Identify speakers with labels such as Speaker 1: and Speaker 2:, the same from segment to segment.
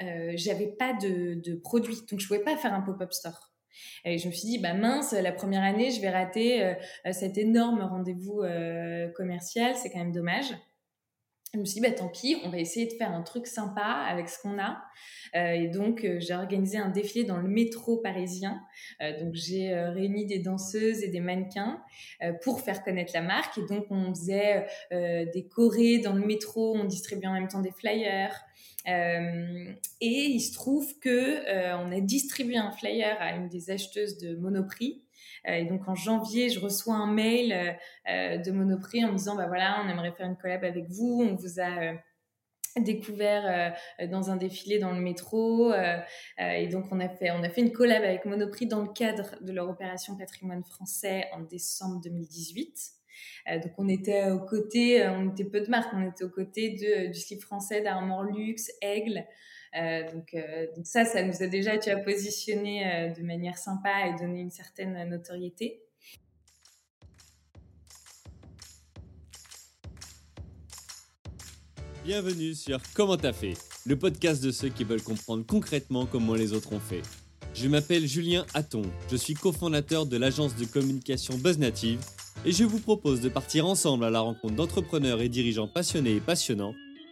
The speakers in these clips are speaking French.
Speaker 1: j'avais pas de, de produits, donc je pouvais pas faire un pop-up store. Et je me suis dit, bah mince, la première année, je vais rater cet énorme rendez-vous commercial, c'est quand même dommage je me suis dit, bah, tant pis, on va essayer de faire un truc sympa avec ce qu'on a. Euh, et donc, euh, j'ai organisé un défilé dans le métro parisien. Euh, donc, j'ai réuni des danseuses et des mannequins pour faire connaître la marque. Et donc, on faisait des chorés dans le métro, on distribuait en même temps des flyers. et il se trouve que on a distribué un flyer à une des acheteuses de Monoprix et donc en janvier, je reçois un mail euh, euh, de Monoprix en me disant bah voilà, on aimerait faire une collab avec vous, on vous a découvert dans un défilé dans le métro et donc on a fait on a fait une collab avec Monoprix dans le cadre de leur opération patrimoine français en décembre 2018 donc on était aux côtés on était peu de marques on était aux côtés de, du slip français d'Armor Luxe Aigle euh, donc, euh, donc, ça, ça nous a déjà, tu as positionné euh, de manière sympa et donné une certaine notoriété.
Speaker 2: Bienvenue sur Comment t'as fait, le podcast de ceux qui veulent comprendre concrètement comment les autres ont fait. Je m'appelle Julien Hatton, je suis cofondateur de l'agence de communication BuzzNative et je vous propose de partir ensemble à la rencontre d'entrepreneurs et dirigeants passionnés et passionnants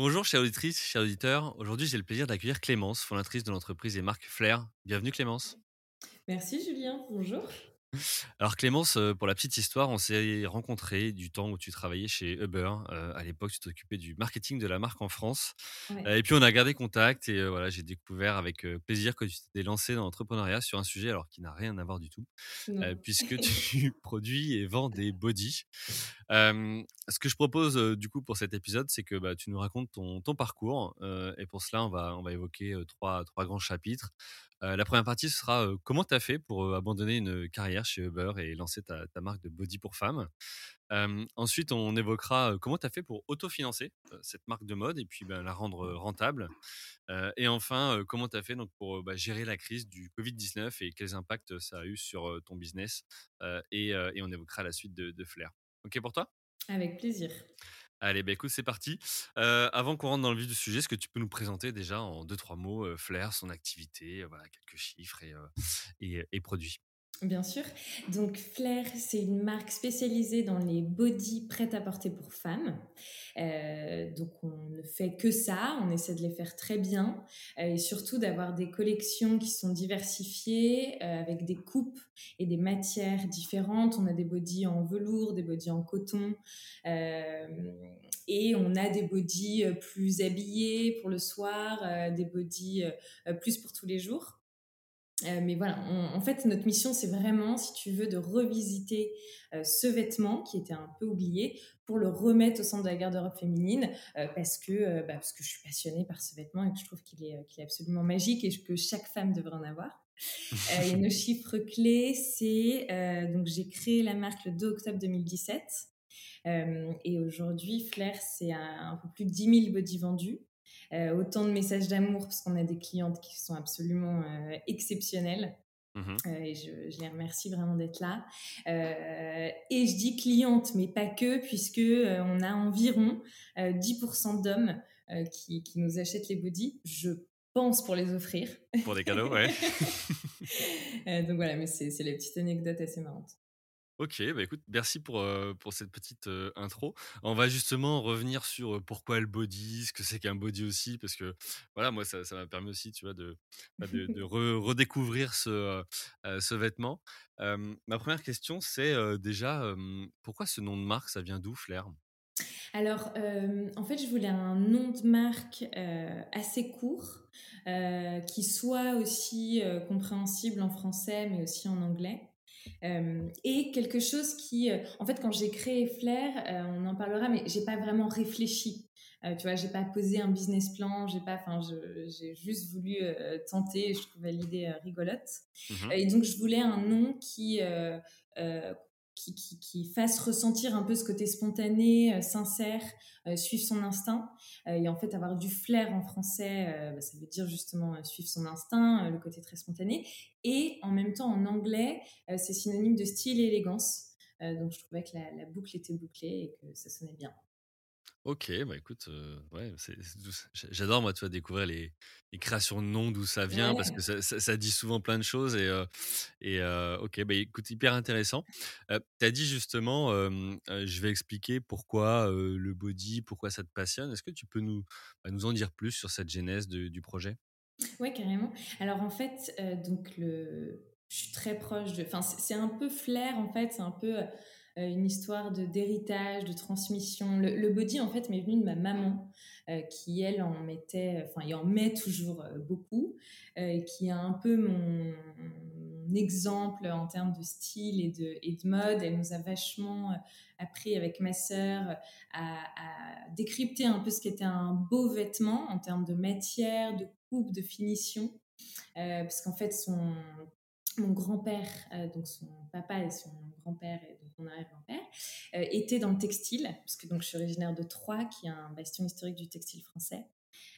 Speaker 2: Bonjour chère auditrice, chers auditeurs. Aujourd'hui, j'ai le plaisir d'accueillir Clémence, fondatrice de l'entreprise et marque Flair. Bienvenue Clémence.
Speaker 1: Merci Julien, bonjour.
Speaker 2: Alors Clémence, euh, pour la petite histoire, on s'est rencontrés du temps où tu travaillais chez Uber. Euh, à l'époque, tu t'occupais du marketing de la marque en France. Euh, et puis on a gardé contact et voilà, j'ai découvert avec plaisir que tu t'étais lancé dans l'entrepreneuriat sur un sujet alors qui n'a rien à voir du tout, puisque tu produis et vends des bodies. ce que je propose du coup pour cet épisode, c'est que bah, tu nous racontes ton, ton parcours. et pour cela, on va, on va évoquer trois, trois grands chapitres la première partie, ce sera comment tu as fait pour abandonner une carrière chez Uber et lancer ta, marque de body pour femmes? ensuite, on évoquera comment tu as fait pour autofinancer cette marque de mode et puis ben, la rendre rentable. et enfin, comment tu as fait donc, pour bah, gérer la crise du Covid-19 et quels impacts ça a eu sur ton business. Et, on évoquera la suite de, de Flair. OK pour toi?
Speaker 1: Avec plaisir.
Speaker 2: Allez, bah écoute, c'est parti. Avant qu'on rentre dans le vif du sujet, est-ce que tu peux nous présenter déjà en deux, trois mots Flair, son activité, voilà, quelques chiffres et, et produits?
Speaker 1: Bien sûr. Donc Flair, c'est une marque spécialisée dans les body prêts à porter pour femmes. Euh, donc on ne fait que ça, on essaie de les faire très bien euh, et surtout d'avoir des collections qui sont diversifiées euh, avec des coupes et des matières différentes. On a des bodys en velours, des bodys en coton et on a des bodys plus habillés pour le soir, des bodys plus pour tous les jours. Euh, mais voilà, en fait, notre mission, c'est vraiment, si tu veux, de revisiter euh, ce vêtement qui était un peu oublié pour le remettre au centre de la garde-robe féminine euh, parce, que, bah, parce que je suis passionnée par ce vêtement et que je trouve qu'il est, qu'il est absolument magique et que chaque femme devrait en avoir. et nos chiffres clés, c'est donc j'ai créé la marque le 2 octobre 2017 et aujourd'hui, Flair, c'est un, un, peu plus de 10 000 body vendus. Euh, autant de messages d'amour parce qu'on a des clientes qui sont absolument euh, exceptionnelles. Mmh euh, et je, je, les remercie vraiment d'être là. et je dis clientes, mais pas que, puisque on a environ 10% d'hommes qui, qui, nous achètent les bodies. Je pense pour les offrir.
Speaker 2: Pour des cadeaux, ouais.
Speaker 1: donc voilà, mais c'est la petite anecdote assez marrante.
Speaker 2: Ok, bah écoute, merci pour, pour cette petite intro. On va justement revenir sur pourquoi le body, ce que c'est qu'un body aussi, parce que voilà, moi, ça m'a permis aussi, tu vois, de, bah, de, redécouvrir ce, ce vêtement. ma première question, c'est déjà, pourquoi ce nom de marque, ça vient d'où, Flair?
Speaker 1: Alors, en fait, je voulais un nom de marque assez court, qui soit aussi compréhensible en français, mais aussi en anglais. Euh, et quelque chose qui, euh, en fait, quand j'ai créé Flair, euh, on en parlera, mais j'ai pas vraiment réfléchi tu vois, j'ai pas posé un business plan, j'ai pas, enfin, j'ai juste voulu tenter. Je trouvais l'idée rigolote. Mmh et donc, je voulais un nom qui qui, fasse ressentir un peu ce côté spontané, euh, sincère, euh, suivre son instinct. Euh, et en fait, avoir du flair en français, bah, ça veut dire justement suivre son instinct, le côté très spontané. Et en même temps, en anglais, c'est synonyme de style et élégance. donc, je trouvais que la boucle était bouclée et que ça sonnait bien.
Speaker 2: Ok, bah écoute, ouais, j'adore moi, tu vois, découvrir les, les créations de noms, d'où ça vient, parce que ça, ça, dit souvent plein de choses. Et, et ok, bah écoute, hyper intéressant. tu as dit justement, je vais expliquer pourquoi le body, pourquoi ça te passionne. Est-ce que tu peux nous, bah, nous en dire plus sur cette genèse du projet?
Speaker 1: Ouais, carrément. Alors en fait, donc le, je suis très proche de. Enfin, c'est un peu flair en fait, c'est un peu euh, une histoire d'héritage, de transmission. Le, body, en fait, m'est venu de ma maman, euh, qui, elle, en mettait, enfin, et en met toujours euh, beaucoup, qui est un peu mon, exemple en termes de style et de, et de mode. Elle nous a vachement appris avec ma sœur à, décrypter un peu ce qu'était un beau vêtement en termes de matière, de coupe, de finition. parce qu'en fait, son, mon grand-père, donc son papa et son grand-père mon arrière-grand-père, euh, étaient dans le textile, puisque donc je suis originaire de Troyes, qui est un bastion historique du textile français,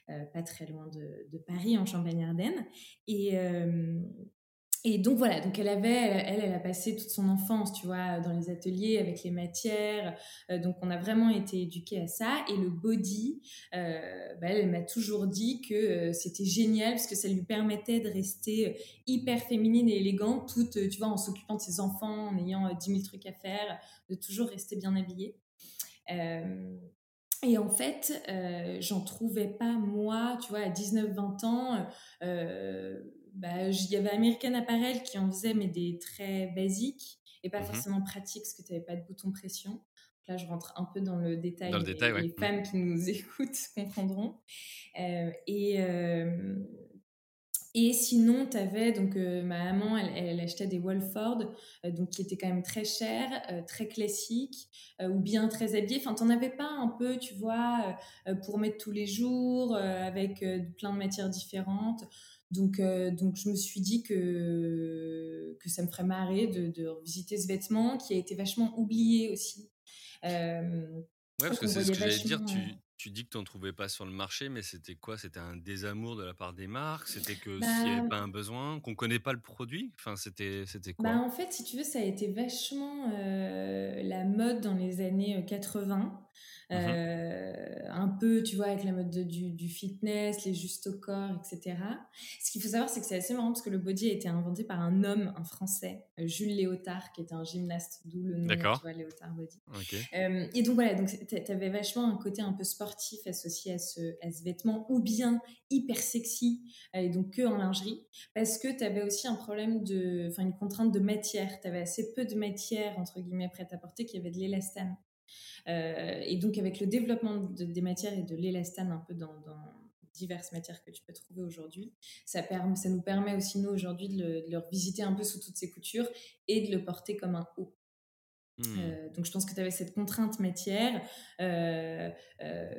Speaker 1: euh, pas très loin de, de Paris, en Champagne-Ardenne. Et, euh, et donc voilà, donc elle avait, elle, elle a passé toute son enfance, tu vois, dans les ateliers avec les matières. Euh, donc on a vraiment été éduqués à ça. Et le body, euh, bah, elle, m'a toujours dit que euh, c'était génial parce que ça lui permettait de rester hyper féminine et élégante, tu vois, en s'occupant de ses enfants, en ayant 10 000 trucs à faire, de toujours rester bien habillée. Et en fait, j'en trouvais pas moi, tu vois, à 19-20 ans. Bah, il y avait American Apparel qui en faisait, mais des très basiques et pas mmh forcément pratiques parce que tu n'avais pas de bouton pression. là, je rentre un peu dans le détail.
Speaker 2: Dans le détail,
Speaker 1: les, femmes qui nous écoutent comprendront. Euh, et, euh, et sinon, tu avais, donc euh, ma maman, elle, achetait des Wolford, donc qui étaient quand même très chers, très classiques, ou bien très habillés. Enfin, tu n'en avais pas un peu, tu vois, pour mettre tous les jours, avec plein de matières différentes. Donc, euh, donc je me suis dit que, que ça me ferait marrer de, de revisiter ce vêtement qui a été vachement oublié aussi.
Speaker 2: Euh, ouais, parce que c'est ce que j'allais dire. Tu, tu dis que tu n'en trouvais pas sur le marché, mais c'était quoi? C'était un désamour de la part des marques? C'était que s'il n'y avait bah pas un besoin Qu'on ne connaît pas le produit? Enfin, c'était, c'était quoi?
Speaker 1: Bah En fait, si tu veux, ça a été vachement euh, la mode dans les années 80. Mmh euh, un peu, tu vois, avec la mode du, du, fitness, les justes au corps, etc. Ce qu'il faut savoir, c'est que c'est assez marrant parce que le body a été inventé par un homme, un Français, euh, Jules Léotard, qui était un gymnaste, d'où le nom, tu vois, Léotard Body. Euh, et donc voilà, donc tu avais vachement un côté un peu sportif associé à ce, à ce vêtement, ou bien hyper sexy, et donc que en lingerie, parce que tu avais aussi un problème de, enfin une contrainte de matière. Tu avais assez peu de matière, entre guillemets, prête à porter, qui avait de l'élastane. Euh, et donc, avec le développement des matières et de l'élastane un peu dans, diverses matières que tu peux trouver aujourd'hui, ça, ça nous permet aussi, nous, aujourd'hui, de, le, revisiter un peu sous toutes ses coutures et de le porter comme un haut. Hmm. Euh, donc je pense que tu avais cette contrainte matière euh,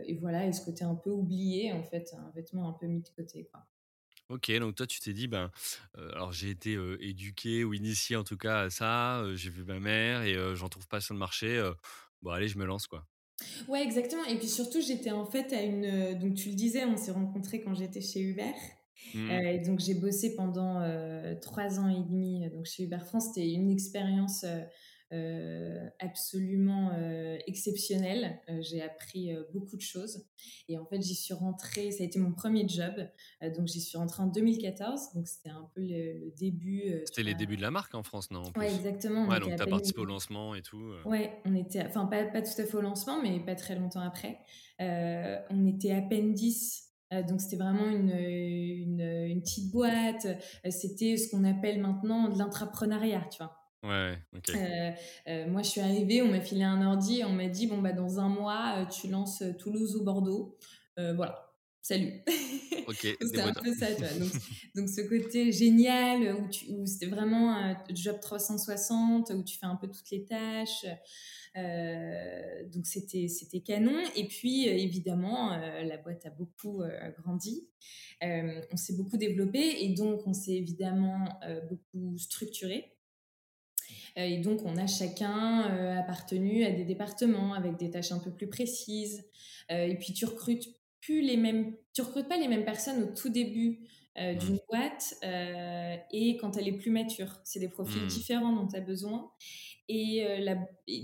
Speaker 1: et voilà et ce côté un peu oublié en fait un vêtement un peu mis de côté quoi.
Speaker 2: Ok, donc toi tu t'es dit ben alors j'ai été éduqué ou initié en tout cas à ça, j'ai vu ma mère et j'en trouve pas sur le marché, bon allez je me lance quoi.
Speaker 1: Ouais exactement et puis surtout j'étais en fait à une euh, donc tu le disais on s'est rencontrés quand j'étais chez Uber mmh. euh, donc j'ai bossé pendant euh, trois ans et demi donc chez Uber France c'était une expérience euh, absolument euh, exceptionnel. Euh, j'ai appris beaucoup de choses. Et en fait, j'y suis rentrée, ça a été mon premier job. donc, j'y suis rentrée en 2014. Donc, c'était un peu le, début.
Speaker 2: c'était les débuts de la marque en France, non
Speaker 1: Oui, exactement.
Speaker 2: Ouais, donc, tu as participé au lancement et tout.
Speaker 1: Ouais, on était, enfin, pas, pas tout à fait au lancement, mais pas très longtemps après. on était à peine 10 donc c'était vraiment une, une, une, petite boîte. C'était ce qu'on appelle maintenant de l'intrapreneuriat, tu vois.
Speaker 2: Ouais, ok.
Speaker 1: Euh, euh, moi, je suis arrivée, on m'a filé un ordi, on m'a dit bon bah dans un mois, euh, tu lances Toulouse ou Bordeaux, voilà. salut.
Speaker 2: Ok.
Speaker 1: c'était un peu ça, tu vois. Donc, donc, ce côté génial où, où c'était vraiment un job 360, où tu fais un peu toutes les tâches. Donc c'était c'était canon. Et puis évidemment, la boîte a beaucoup grandi. on s'est beaucoup développé et donc on s'est évidemment beaucoup structuré. Et donc, on a chacun appartenu à des départements avec des tâches un peu plus précises. et puis, tu recrutes plus les mêmes, tu recrutes pas les mêmes personnes au tout début mmh. d'une boîte et quand elle est plus mature. C'est des profils mmh. différents dont tu as besoin. Et, la,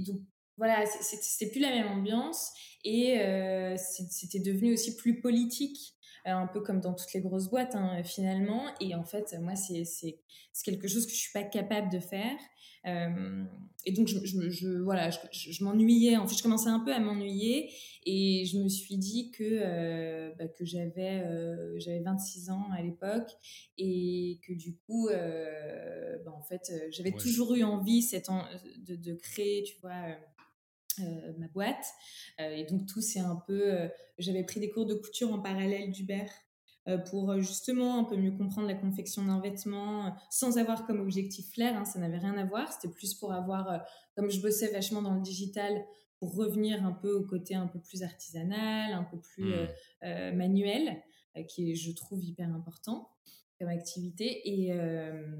Speaker 1: donc, voilà, c'était plus la même ambiance et euh, c'était devenu aussi plus politique, euh, un peu comme dans toutes les grosses boîtes hein, finalement. Et en fait, moi, c'est quelque chose que je suis pas capable de faire. Euh, et donc, je, je, voilà, je, m'ennuyais. En fait, je commençais un peu à m'ennuyer et je me suis dit que, bah, que j'avais j'avais 26 ans à l'époque et que du coup, bah, en fait, j'avais toujours eu envie cette de, de, créer, tu vois euh, ma boîte. Euh, et donc tout c'est un peu... Euh, j'avais pris des cours de couture en parallèle d'Hubert pour justement un peu mieux comprendre la confection d'un vêtement sans avoir comme objectif flair, hein, ça n'avait rien à voir, c'était plus pour avoir, comme je bossais vachement dans le digital, pour revenir un peu au côté un peu plus artisanal, un peu plus mmh. manuel, qui est, je trouve, hyper important comme activité. Et, euh,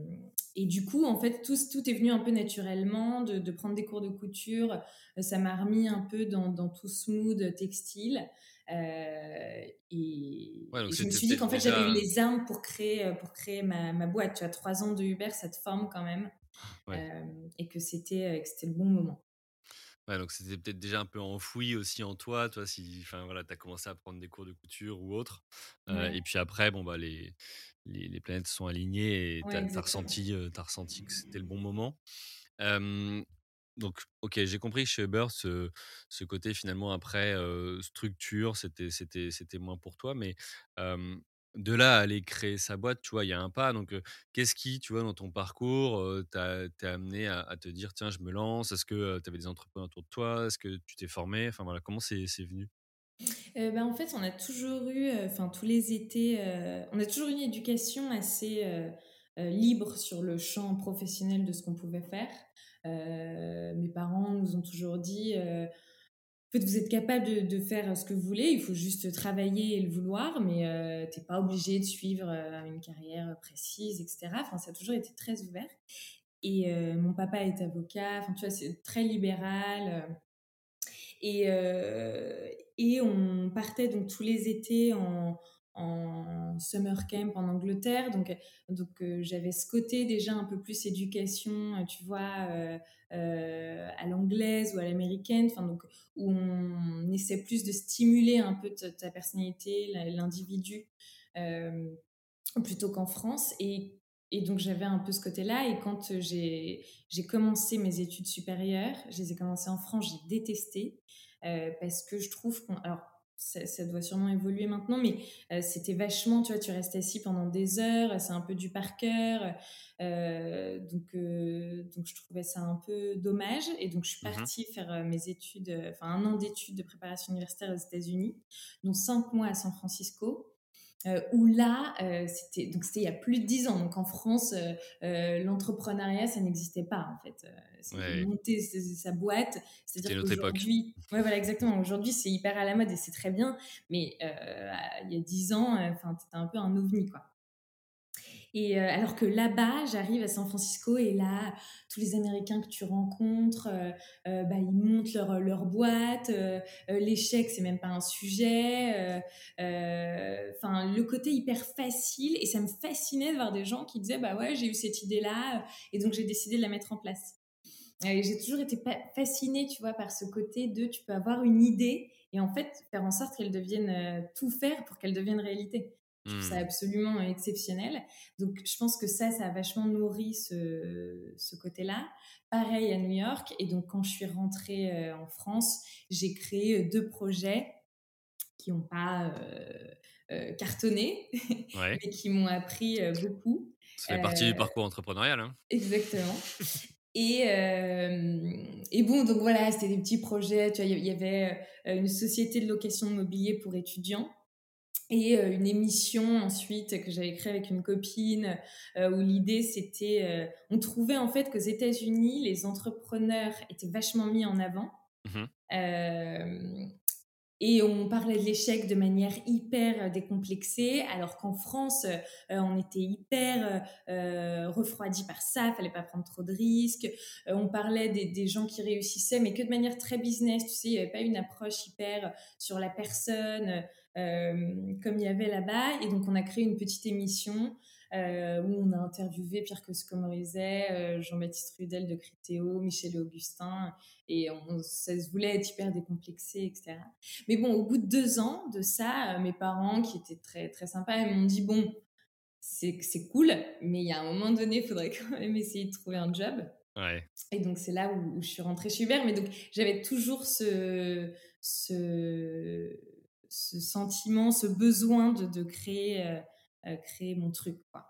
Speaker 1: et du coup, en fait, tout, tout est venu un peu naturellement, de, de prendre des cours de couture. Ça m'a remis un peu dans, dans tout ce mood textile. Euh, et, je me suis dit qu'en fait, j'avais eu les armes pour créer, pour créer ma, ma, boîte. Tu as trois ans de Uber, ça te forme quand même. Euh, et que c'était le bon moment.
Speaker 2: Ouais, donc c'était peut-être déjà un peu enfoui aussi en toi, toi, si, enfin voilà, as commencé à prendre des cours de couture ou autre. et puis après, bon bah les, les, les planètes sont alignées et tu as, ressenti, as ressenti que c'était le bon moment. Donc, ok, j'ai compris chez Uber, ce, ce côté finalement après structure, c'était, c'était, c'était moins pour toi, mais de là à aller créer sa boîte, tu vois, il y a un pas. Donc, qu'est-ce qui, tu vois, dans ton parcours, t'a amené à, te dire, tiens, je me lance Est-ce que tu avais des entrepreneurs autour de toi Est-ce que tu t'es formé Enfin, voilà, comment c'est venu?
Speaker 1: Ben, en fait, on a toujours eu, enfin tous les étés, on a toujours eu une éducation assez libre sur le champ professionnel de ce qu'on pouvait faire. Mes parents nous ont toujours dit, en fait, vous êtes capable de, faire ce que vous voulez, il faut juste travailler et le vouloir, mais euh, tu n'es pas obligé de suivre euh, une carrière précise, etc. Enfin, ça a toujours été très ouvert. Et euh, mon papa est avocat, enfin, tu vois, c'est très libéral. Et, et on partait donc tous les étés en, en summer camp en Angleterre. Donc, donc j'avais ce côté déjà un peu plus éducation, tu vois, euh, à l'anglaise ou à l'américaine, enfin donc où on essaie plus de stimuler un peu ta, personnalité, l'individu, euh, plutôt qu'en France. Et, et donc j'avais un peu ce côté-là. Et quand j'ai commencé mes études supérieures, je les ai commencées en France, j'ai détesté euh, parce que je trouve qu'on alors ça, doit sûrement évoluer maintenant, mais euh, c'était vachement, tu vois, tu restes assis pendant des heures, c'est un peu du par cœur, euh, donc, euh, donc je trouvais ça un peu dommage, et donc je suis mmh partie faire mes études, enfin un an d'études de préparation universitaire aux États-Unis, donc cinq mois à San Francisco, euh, où là, euh, c'était donc c'était il y a plus de dix ans. Donc en France, euh, l'entrepreneuriat, ça n'existait pas en fait. Ouais. Monter sa boîte, c'est-à-dire qu'aujourd'hui, ouais voilà exactement. Aujourd'hui, c'est hyper à la mode et c'est très bien, mais il y a dix ans, enfin, c'était un peu un ovni quoi. Et euh, alors que là-bas, j'arrive à San Francisco et là, tous les Américains que tu rencontres, euh, euh, bah, ils montent leur, boîte. L'échec, c'est même pas un sujet. Enfin, le côté hyper facile. Et ça me fascinait de voir des gens qui disaient, bah ouais, j'ai eu cette idée-là et donc j'ai décidé de la mettre en place. J'ai toujours été fascinée, tu vois, par ce côté de tu peux avoir une idée et en fait faire en sorte qu'elle devienne tout faire pour qu'elle devienne réalité. Je trouve ça mmh. absolument exceptionnel. Donc, je pense que ça, ça a vachement nourri ce, ce côté-là. Pareil à New York. Et donc, quand je suis rentrée euh, en France, j'ai créé euh, deux projets qui n'ont pas euh, cartonné, mais qui m'ont appris beaucoup.
Speaker 2: Ça fait partie du parcours entrepreneurial. Hein.
Speaker 1: Exactement. Et, et, bon, donc voilà, c'était des petits projets. Tu vois, il y avait une société de location de mobilier pour étudiants et une émission ensuite que j'avais créée avec une copine où l'idée c'était on trouvait en fait qu'aux États-Unis les entrepreneurs étaient vachement mis en avant. Mmh et on parlait de l'échec de manière hyper euh, décomplexée, alors qu'en France, euh, on était hyper euh, refroidi par ça, fallait pas prendre trop de risques. on parlait des, des, gens qui réussissaient, mais que de manière très business, tu sais, il n'y avait pas une approche hyper sur la personne comme il y avait là-bas. Et donc, on a créé une petite émission euh, où on a interviewé Pierre Coscomorizet, euh, Jean-Baptiste Rudel de Critéo, Michel Augustin, et on, ça se voulait être hyper décomplexé, etc. Mais bon, au bout de deux ans de ça, euh, mes parents, qui étaient très, très sympas, m'ont dit, bon, c'est cool, mais il y a un moment donné, il faudrait quand même essayer de trouver un job.
Speaker 2: Ouais.
Speaker 1: Et donc, c'est là où, je suis rentrée chez Hubert. Mais donc, j'avais toujours ce, ce, ce, sentiment, ce besoin de, de créer créer mon truc. Quoi.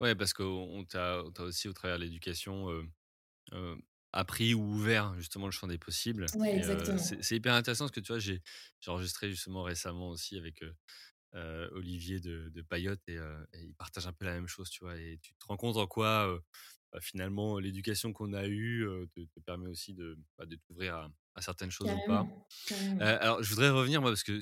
Speaker 2: Ouais, parce qu'on t'a aussi, au travers de l'éducation, appris ou ouvert justement le champ des possibles.
Speaker 1: Ouais,
Speaker 2: c'est hyper intéressant parce que tu vois, j'ai enregistré justement récemment aussi avec Olivier de, de Payotte et, il partage un peu la même chose, tu vois. Et tu te rends compte en quoi bah, finalement l'éducation qu'on a eue te, permet aussi de, bah, de t'ouvrir à, à certaines choses ou pas. alors, je voudrais revenir, moi, parce que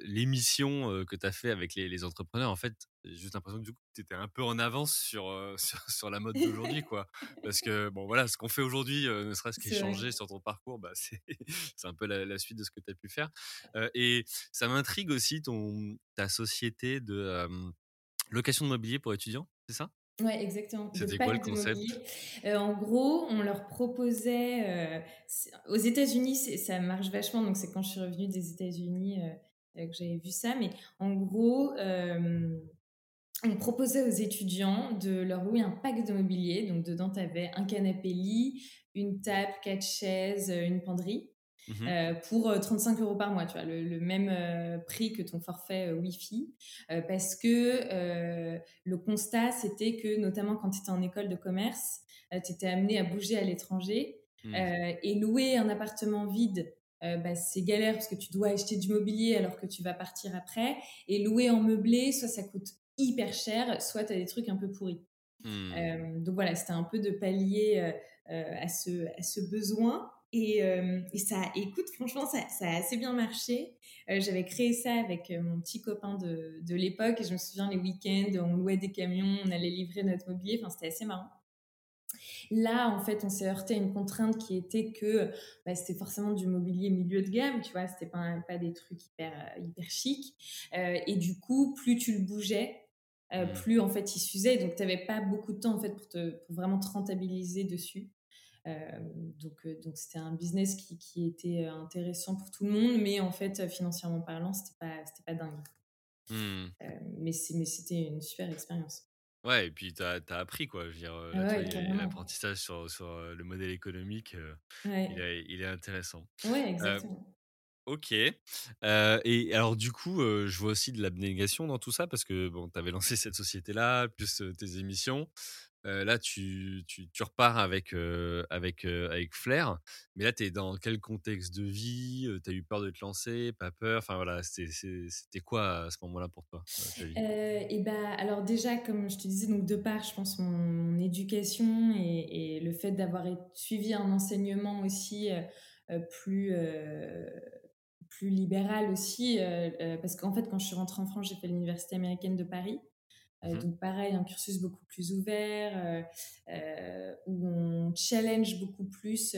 Speaker 2: l'émission que tu as fait avec les, entrepreneurs, en fait, j'ai juste l'impression que du coup, tu étais un peu en avance sur, sur, la mode d'aujourd'hui, quoi. Parce que, bon, voilà, ce qu'on fait aujourd'hui, ne serait-ce qu'échanger sur ton parcours, bah, c'est un peu la, suite de ce que tu as pu faire. et ça m'intrigue aussi ton, ta société de location de mobilier pour étudiants, c'est ça?
Speaker 1: Oui, exactement.
Speaker 2: C'était quoi le concept?
Speaker 1: Euh, En gros, on leur proposait. Euh, aux États-Unis, ça marche vachement. Donc, c'est quand je suis revenue des États-Unis euh, que j'avais vu ça. Mais en gros, on proposait aux étudiants de leur louer un pack de mobilier. Donc, dedans, tu avais un canapé lit, une table, quatre chaises, une penderie. Mmh euh, pour 35 euh, euros par mois, tu vois, le, même euh, prix que ton forfait Wi-Fi, parce que le constat, c'était que notamment quand tu étais en école de commerce, tu étais amené à bouger à l'étranger mmh. et louer un appartement vide. Bah, c'est galère parce que tu dois acheter du mobilier alors que tu vas partir après. Et louer en meublé, soit ça coûte hyper cher, soit tu as des trucs un peu pourris. Mmh. donc voilà, c'était un peu de pallier à, ce, à ce besoin. Et, euh, et, ça, écoute, franchement, ça, ça, a assez bien marché. Euh, j'avais créé ça avec euh, mon petit copain de, de l'époque et je me souviens les week-ends, on louait des camions, on allait livrer notre mobilier. Enfin, c'était assez marrant. Là, en fait, on s'est heurté à une contrainte qui était que bah, c'était forcément du mobilier milieu de gamme, tu vois, c'était pas, pas des trucs hyper, hyper chics. et du coup, plus tu le bougeais, mmh. plus en fait il s'usait. Donc, tu n'avais pas beaucoup de temps en fait pour, te, pour vraiment te rentabiliser dessus. Euh, donc, euh, donc c'était un business qui, qui, était intéressant pour tout le monde, mais en fait, financièrement parlant, c'était pas, c'était pas dingue. Mmh. Euh, mais, mais c'était une super expérience.
Speaker 2: Ouais, et puis tu as, appris, quoi. Je veux dire, l'apprentissage sur, sur, le modèle économique, il, est, il, est, intéressant.
Speaker 1: Ouais, exactement.
Speaker 2: Ok. et alors, du coup, je vois aussi de l'abnégation dans tout ça parce que bon, tu avais lancé cette société-là, plus tes émissions là, tu, tu, repars avec, avec, avec flair. Mais là, tu es dans quel contexte de vie? Tu as eu peur de te lancer? Pas peur? Enfin, voilà, c'était quoi à ce moment-là pour toi
Speaker 1: et bah, Alors, déjà, comme je te disais, donc de part, je pense, mon, éducation et, le fait d'avoir suivi un enseignement aussi plus plus libéral aussi, parce qu'en fait, quand je suis rentrée en France, j'ai fait l'université américaine de Paris. Euh, mmh donc pareil, un cursus beaucoup plus ouvert, euh, euh, où on challenge beaucoup plus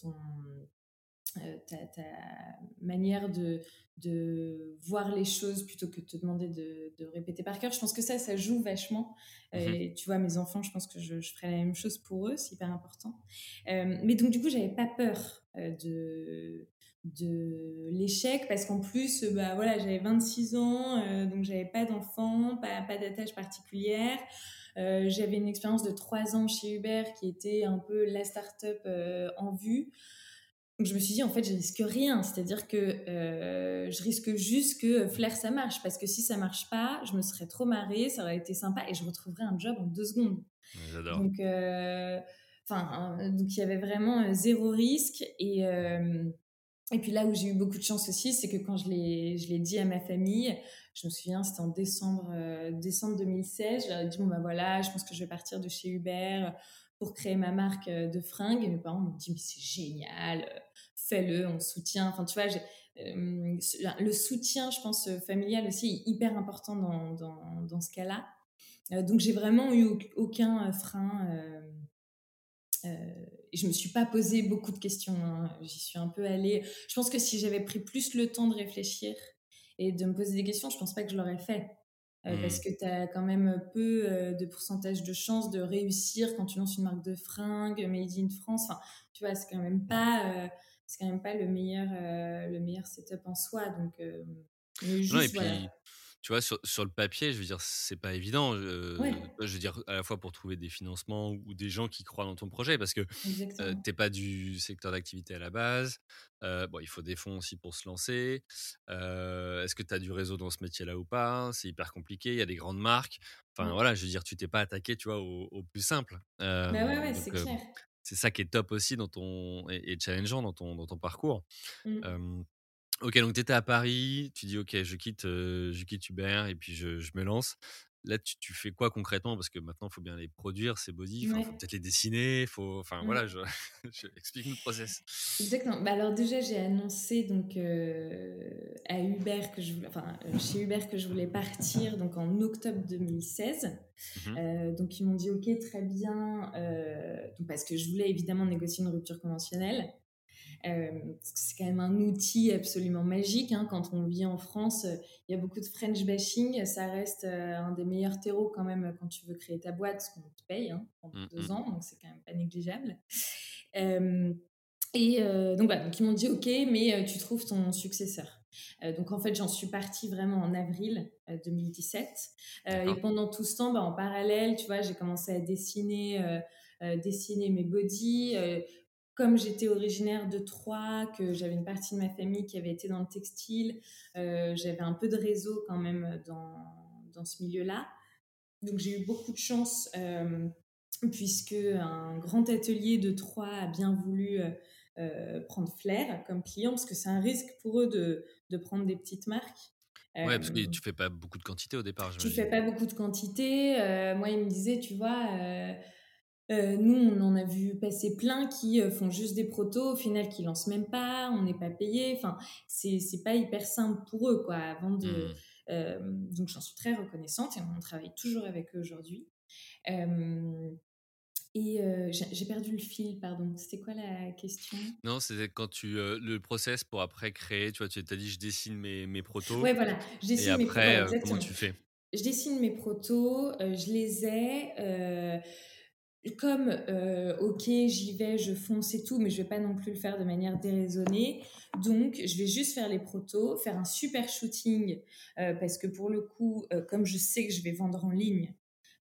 Speaker 1: ton, ta, ta, manière de, de, voir les choses plutôt que de te demander de, de, répéter par cœur. Je pense que ça, ça joue vachement. Mmh et tu vois, mes enfants, je pense que je, je ferai la même chose pour eux, c'est hyper important. mais donc, du coup, j'avais pas peur de, de l'échec parce qu'en plus bah voilà j'avais 26 ans euh, donc j'avais pas d'enfant pas, pas d'attache particulière. Euh, j'avais une expérience de 3 ans chez Uber qui était un peu la start-up euh, en vue. Donc je me suis dit en fait je risque rien. C'est à dire que je risque juste que Flair ça marche. Parce que si ça marche pas je me serais trop marrée ça aurait été sympa et je retrouverais un job en deux secondes.
Speaker 2: J'adore.
Speaker 1: donc enfin donc il y avait vraiment zéro risque et et puis là où j'ai eu beaucoup de chance aussi, c'est que quand je l'ai, je l'ai dit à ma famille, je me souviens, c'était en décembre, décembre 2016, j'ai dit, bon ben voilà, je pense que je vais partir de chez Uber pour créer ma marque de fringues. Et mes parents m'ont dit, mais c'est génial, fais-le, on soutient. Enfin, tu vois, le soutien, je pense, familial aussi est hyper important dans, dans, dans ce cas-là. donc, j'ai vraiment eu aucun frein. Euh, je me suis pas posé beaucoup de questions. Hein. J'y suis un peu allée. Je pense que si j'avais pris plus le temps de réfléchir et de me poser des questions, je pense pas que je l'aurais fait. Euh, parce mmh. que tu as quand même peu euh, de pourcentage de chances de réussir quand tu lances une marque de fringues made in France. Enfin, tu vois, c'est quand même pas, euh, c'est quand même pas le meilleur, le meilleur setup en soi. Donc,
Speaker 2: juste, tu vois, sur, sur, le papier, je veux dire, c'est pas évident. Je veux dire, à la fois pour trouver des financements ou des gens qui croient dans ton projet, parce que tu t'es pas du secteur d'activité à la base. bon, il faut des fonds aussi pour se lancer. Est-ce que tu as du réseau dans ce métier-là ou pas? C'est hyper compliqué. Il y a des grandes marques. Enfin, voilà, je veux dire, tu t'es pas attaqué, tu vois, au, plus simple.
Speaker 1: bah ouais, ouais c'est clair.
Speaker 2: C'est ça qui est top aussi dans ton et, challengeant dans ton, dans ton parcours. Mmh. Ok, donc tu étais à Paris, tu dis ok, je quitte, je quitte Uber et puis je, je me lance. Là, tu, fais quoi concrètement? Parce que maintenant, il faut bien les produire, ces body, il faut peut-être les dessiner, faut, enfin voilà, je, explique-nous le process.
Speaker 1: Exactement. Bah, alors déjà, j'ai annoncé donc à Uber que je voulais, enfin chez Uber que je voulais partir donc en octobre 2016. Mmh donc ils m'ont dit ok, très bien, parce que je voulais évidemment négocier une rupture conventionnelle. Euh, c'est quand même un outil absolument magique. Hein. Quand on vit en France, il y a beaucoup de French bashing. Ça reste euh, un des meilleurs terreaux quand même quand tu veux créer ta boîte, parce qu'on te paye hein, pendant mmh, deux mmh. ans, donc c'est quand même pas négligeable. Euh, et donc voilà, donc ils m'ont dit ok, mais tu trouves ton successeur. donc en fait, j'en suis partie vraiment en avril 2017. et pendant tout ce temps, bah, en parallèle, tu vois, j'ai commencé à dessiner, dessiner mes bodies comme j'étais originaire de Troyes, que j'avais une partie de ma famille qui avait été dans le textile, euh, j'avais un peu de réseau quand même dans, dans ce milieu-là. Donc j'ai eu beaucoup de chance euh, puisque un grand atelier de Troyes a bien voulu euh, prendre Flair comme client parce que c'est un risque pour eux de, de prendre des petites marques.
Speaker 2: Ouais, parce que tu fais pas beaucoup de quantité au départ.
Speaker 1: Tu fais pas beaucoup de quantité. moi, il me disait, tu vois, euh, nous, on en a vu passer plein qui euh, font juste des protos, au final, qui lancent même pas, on n'est pas payé. Enfin, c'est, pas hyper simple pour eux, quoi. Avant de, mmh. euh, donc, j'en suis très reconnaissante et on travaille toujours avec eux aujourd'hui. et j'ai, perdu le fil, pardon. C'était quoi la question?
Speaker 2: Non, c'était quand tu le process pour après créer. Tu vois, tu as dit je dessine mes, mes protos.
Speaker 1: Ouais, voilà. Je dessine
Speaker 2: et après, comment tu fais?
Speaker 1: Je dessine mes protos, je les ai comme euh, ok j'y vais je fonce et tout mais je vais pas non plus le faire de manière déraisonnée donc je vais juste faire les protos faire un super shooting euh, parce que pour le coup euh, comme je sais que je vais vendre en ligne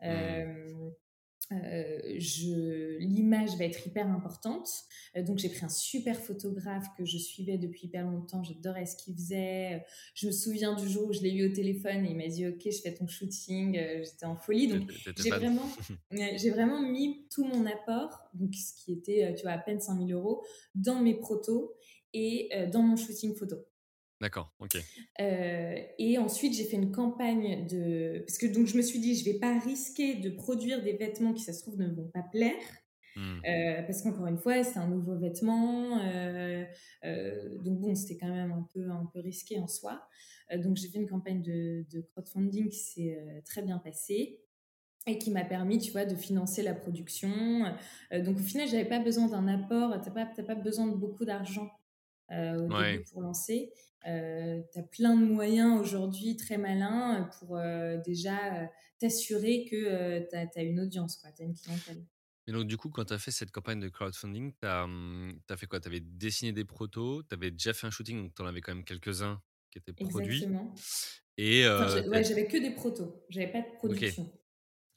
Speaker 1: mmh. Euh, je, l'image va être hyper importante. Euh, donc j'ai pris un super photographe que je suivais depuis hyper longtemps. J'adorais ce qu'il faisait. Je me souviens du jour où je l'ai eu au téléphone et il m'a dit OK, je fais ton shooting. Euh, j'étais en folie. Donc j'ai vraiment, j'ai vraiment mis tout mon apport, donc ce qui était, tu vois, à peine 5000 euros, dans mes protos et dans mon shooting photo.
Speaker 2: D'accord, ok.
Speaker 1: Euh, et ensuite, j'ai fait une campagne de. Parce que donc, je me suis dit, je vais pas risquer de produire des vêtements qui, ça se trouve, ne vont pas plaire. Mmh. Euh, parce qu'encore une fois, c'est un nouveau vêtement. Euh, donc, bon, c'était quand même un peu, un peu risqué en soi. donc, j'ai fait une campagne de, de crowdfunding qui s'est très bien passée et qui m'a permis, tu vois, de financer la production. donc, au final, j'avais pas besoin d'un apport. T'as pas, pas besoin de beaucoup d'argent au début pour lancer. Euh, tu as plein de moyens aujourd'hui très malins pour euh, déjà euh, t'assurer que tu as, une audience, tu as une clientèle.
Speaker 2: Et donc, du coup, quand tu as fait cette campagne de crowdfunding, tu as, hum, fait quoi? Tu avais dessiné des protos, tu avais déjà fait un shooting, donc tu en avais quand même quelques-uns qui étaient produits.
Speaker 1: Exactement.
Speaker 2: Et,
Speaker 1: j'avais que des protos, j'avais pas de production.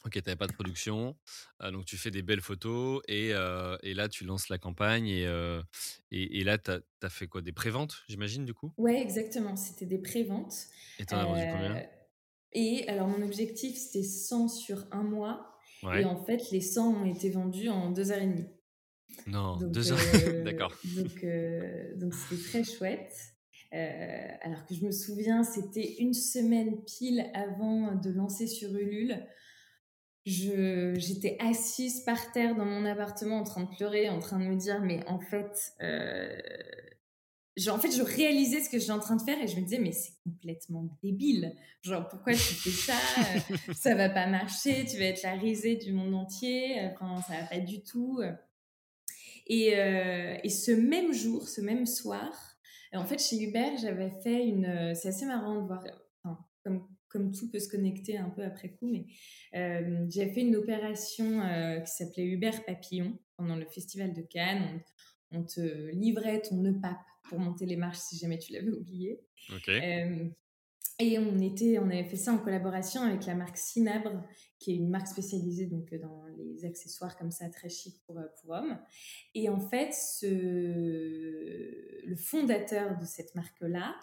Speaker 2: Ok, tu n'avais pas de production, donc tu fais des belles photos et, et là tu lances la campagne et, et, et, là tu as, fait quoi? Des préventes, j'imagine, du coup?
Speaker 1: Ouais, exactement, c'était des préventes.
Speaker 2: Et tu en as vendu combien?
Speaker 1: Et alors mon objectif c'était 100 sur un mois et en fait les 100 ont été vendus en deux heures et demie.
Speaker 2: Non, deux heures, d'accord.
Speaker 1: Donc, donc c'était très chouette. alors que je me souviens, c'était une semaine pile avant de lancer sur Ulule j'étais assise par terre dans mon appartement en train de pleurer, en train de me dire, mais en fait, euh, en fait, je réalisais ce que j'étais en train de faire et je me disais, mais c'est complètement débile. Genre, pourquoi tu fais ça? Ça va pas marcher, tu vas être la risée du monde entier, enfin, ça va pas du tout. Et, euh, et ce même jour, ce même soir, en fait, chez Hubert, j'avais fait une. C'est assez marrant de voir, comme tout peut se connecter un peu après coup, mais euh, j'ai fait une opération euh, qui s'appelait Hubert Papillon pendant le festival de Cannes. On, te livrait ton EPAP pour monter les marches si jamais tu l'avais oublié. Euh, et on, était, on avait fait ça en collaboration avec la marque Cinabre, qui est une marque spécialisée donc, dans les accessoires comme ça, très chic pour, pour hommes. Et en fait, le fondateur de cette marque-là,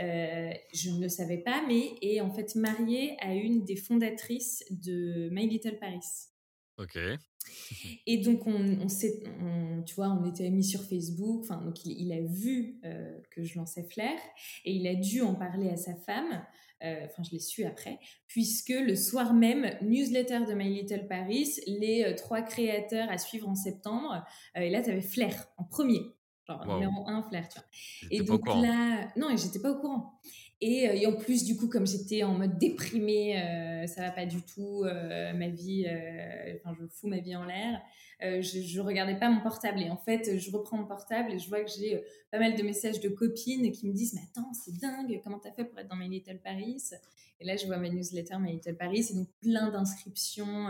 Speaker 1: euh, je ne le savais pas, mais est en fait marié à une des fondatrices de My Little Paris.
Speaker 2: Ok.
Speaker 1: Et donc, on, s'est, tu vois, on était mis sur Facebook. Enfin, donc, il, a vu euh, que je lançais Flair et il a dû en parler à sa femme. Euh, enfin, je l'ai su après, puisque le soir même, newsletter de My Little Paris, les euh, trois créateurs à suivre en septembre. et là, tu avais Flair en premier. Genre, numéro un, Flair, tu vois.
Speaker 2: Et donc là,
Speaker 1: non, et j'étais pas au courant. Euh, et, en plus, du coup, comme j'étais en mode déprimée, euh, ça va pas du tout, euh, ma vie, enfin, je fous ma vie en l'air, je, je regardais pas mon portable. Et en fait, je reprends mon portable et je vois que j'ai pas mal de messages de copines qui me disent Mais attends, c'est dingue, comment t'as fait pour être dans My Little Paris? Et là, je vois ma newsletter My Little Paris et donc plein d'inscriptions.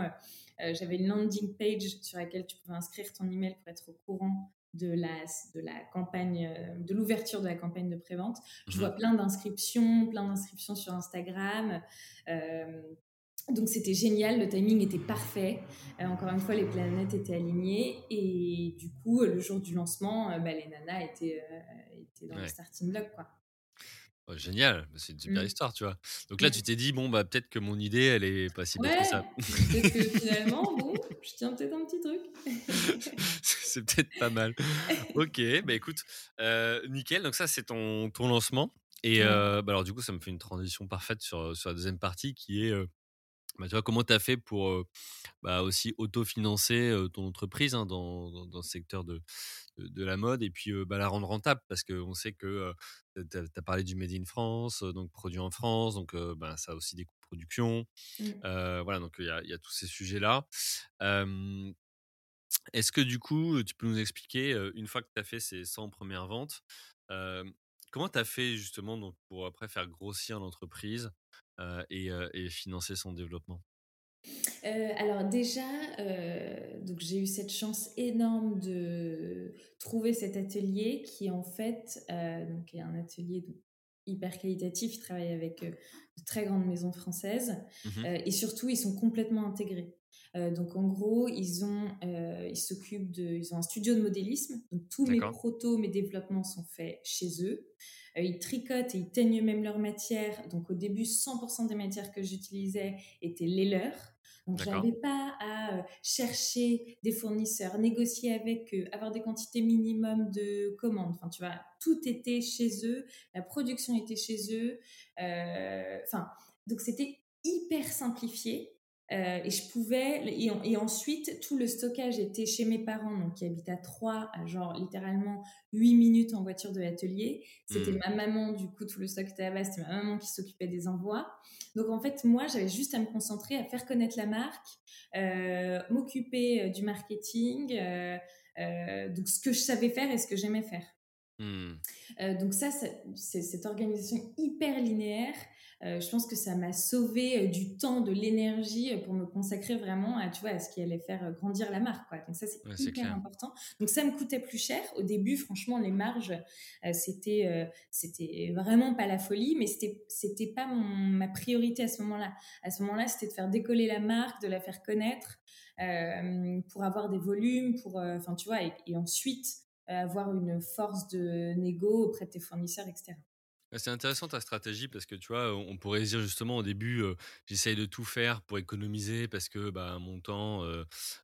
Speaker 1: J'avais une landing page sur laquelle tu pouvais inscrire ton email pour être au courant de la, de la campagne, euh, de l'ouverture de la campagne de prévente. Je vois mhm. plein d'inscriptions, plein d'inscriptions sur Instagram. Euh, donc c'était génial, le timing était parfait. Euh, encore une fois, les planètes étaient alignées et du coup, le jour du lancement, bah, les nanas étaient, étaient dans le starting block, quoi.
Speaker 2: Oh, génial, bah, c'est une super mmh. histoire, tu vois. Donc là, tu t'es dit, bon, bah, peut-être que mon idée, elle est pas si bête que ça.
Speaker 1: Peut-être que finalement, bon, je tiens peut-être un petit truc.
Speaker 2: c'est peut-être pas mal. Ok, bah écoute, euh, nickel. Donc ça, c'est ton, ton lancement. Et euh, bah, alors, du coup, ça me fait une transition parfaite sur, sur la deuxième partie qui est, euh, bah, tu vois, comment tu as fait pour bah, aussi autofinancer ton entreprise hein, dans, dans, dans, le secteur de, de, la mode et puis bah, la rendre rentable? Parce qu'on sait que tu as, parlé du Made in France, donc produit en France, donc bah, ça a aussi des coûts de production. Mmh. voilà, donc il y a, y a, tous ces sujets-là. Est-ce que du coup, tu peux nous expliquer, une fois que tu as fait ces 100 premières ventes, comment tu as fait justement donc, pour après faire grossir l'entreprise et, et financer son développement?
Speaker 1: Euh, alors déjà, euh, donc j'ai eu cette chance énorme de trouver cet atelier qui en fait euh, donc est un atelier hyper qualitatif. Il travaille avec de très grandes maisons françaises mmh et surtout ils sont complètement intégrés. donc en gros, ils ont, ils s'occupent de, ils ont un studio de modélisme. Donc tous mes protos, mes développements sont faits chez eux. ils tricotent et ils teignent même leurs matières. Donc au début, 100% des matières que j'utilisais étaient les leurs. Donc, je n'avais pas à euh, chercher des fournisseurs, négocier avec eux, avoir des quantités minimum de commandes. Enfin, tu vois, tout était chez eux, la production était chez eux. Euh, enfin, donc c'était hyper simplifié. Euh, et je pouvais, et, ensuite, tout le stockage était chez mes parents, donc qui habitent à Troyes, à genre littéralement 8 minutes en voiture de l'atelier. C'était mmh. ma maman, du coup, tout le stock était là-bas, c'était ma maman qui s'occupait des envois. Donc en fait, moi, j'avais juste à me concentrer, à faire connaître la marque, euh, m'occuper euh, du marketing, donc ce que je savais faire et ce que j'aimais faire. Mmh. donc ça, c'est cette organisation hyper linéaire euh, je pense que ça m'a sauvé euh, du temps, de l'énergie euh, pour me consacrer vraiment à, tu vois, à ce qui allait faire grandir la marque. Quoi. Donc ça, c'est hyper important. Donc ça me coûtait plus cher. Au début, franchement, les marges, c'était c'était vraiment pas la folie, mais c'était c'était pas mon, ma priorité à ce moment-là. À ce moment-là, c'était de faire décoller la marque, de la faire connaître, pour avoir des volumes, pour, enfin, tu vois, et, et ensuite avoir une force de négo auprès de tes fournisseurs, etc.
Speaker 2: C'est intéressant ta stratégie parce que tu vois, on pourrait dire justement au début, j'essaye de tout faire pour économiser parce que bah, mon temps,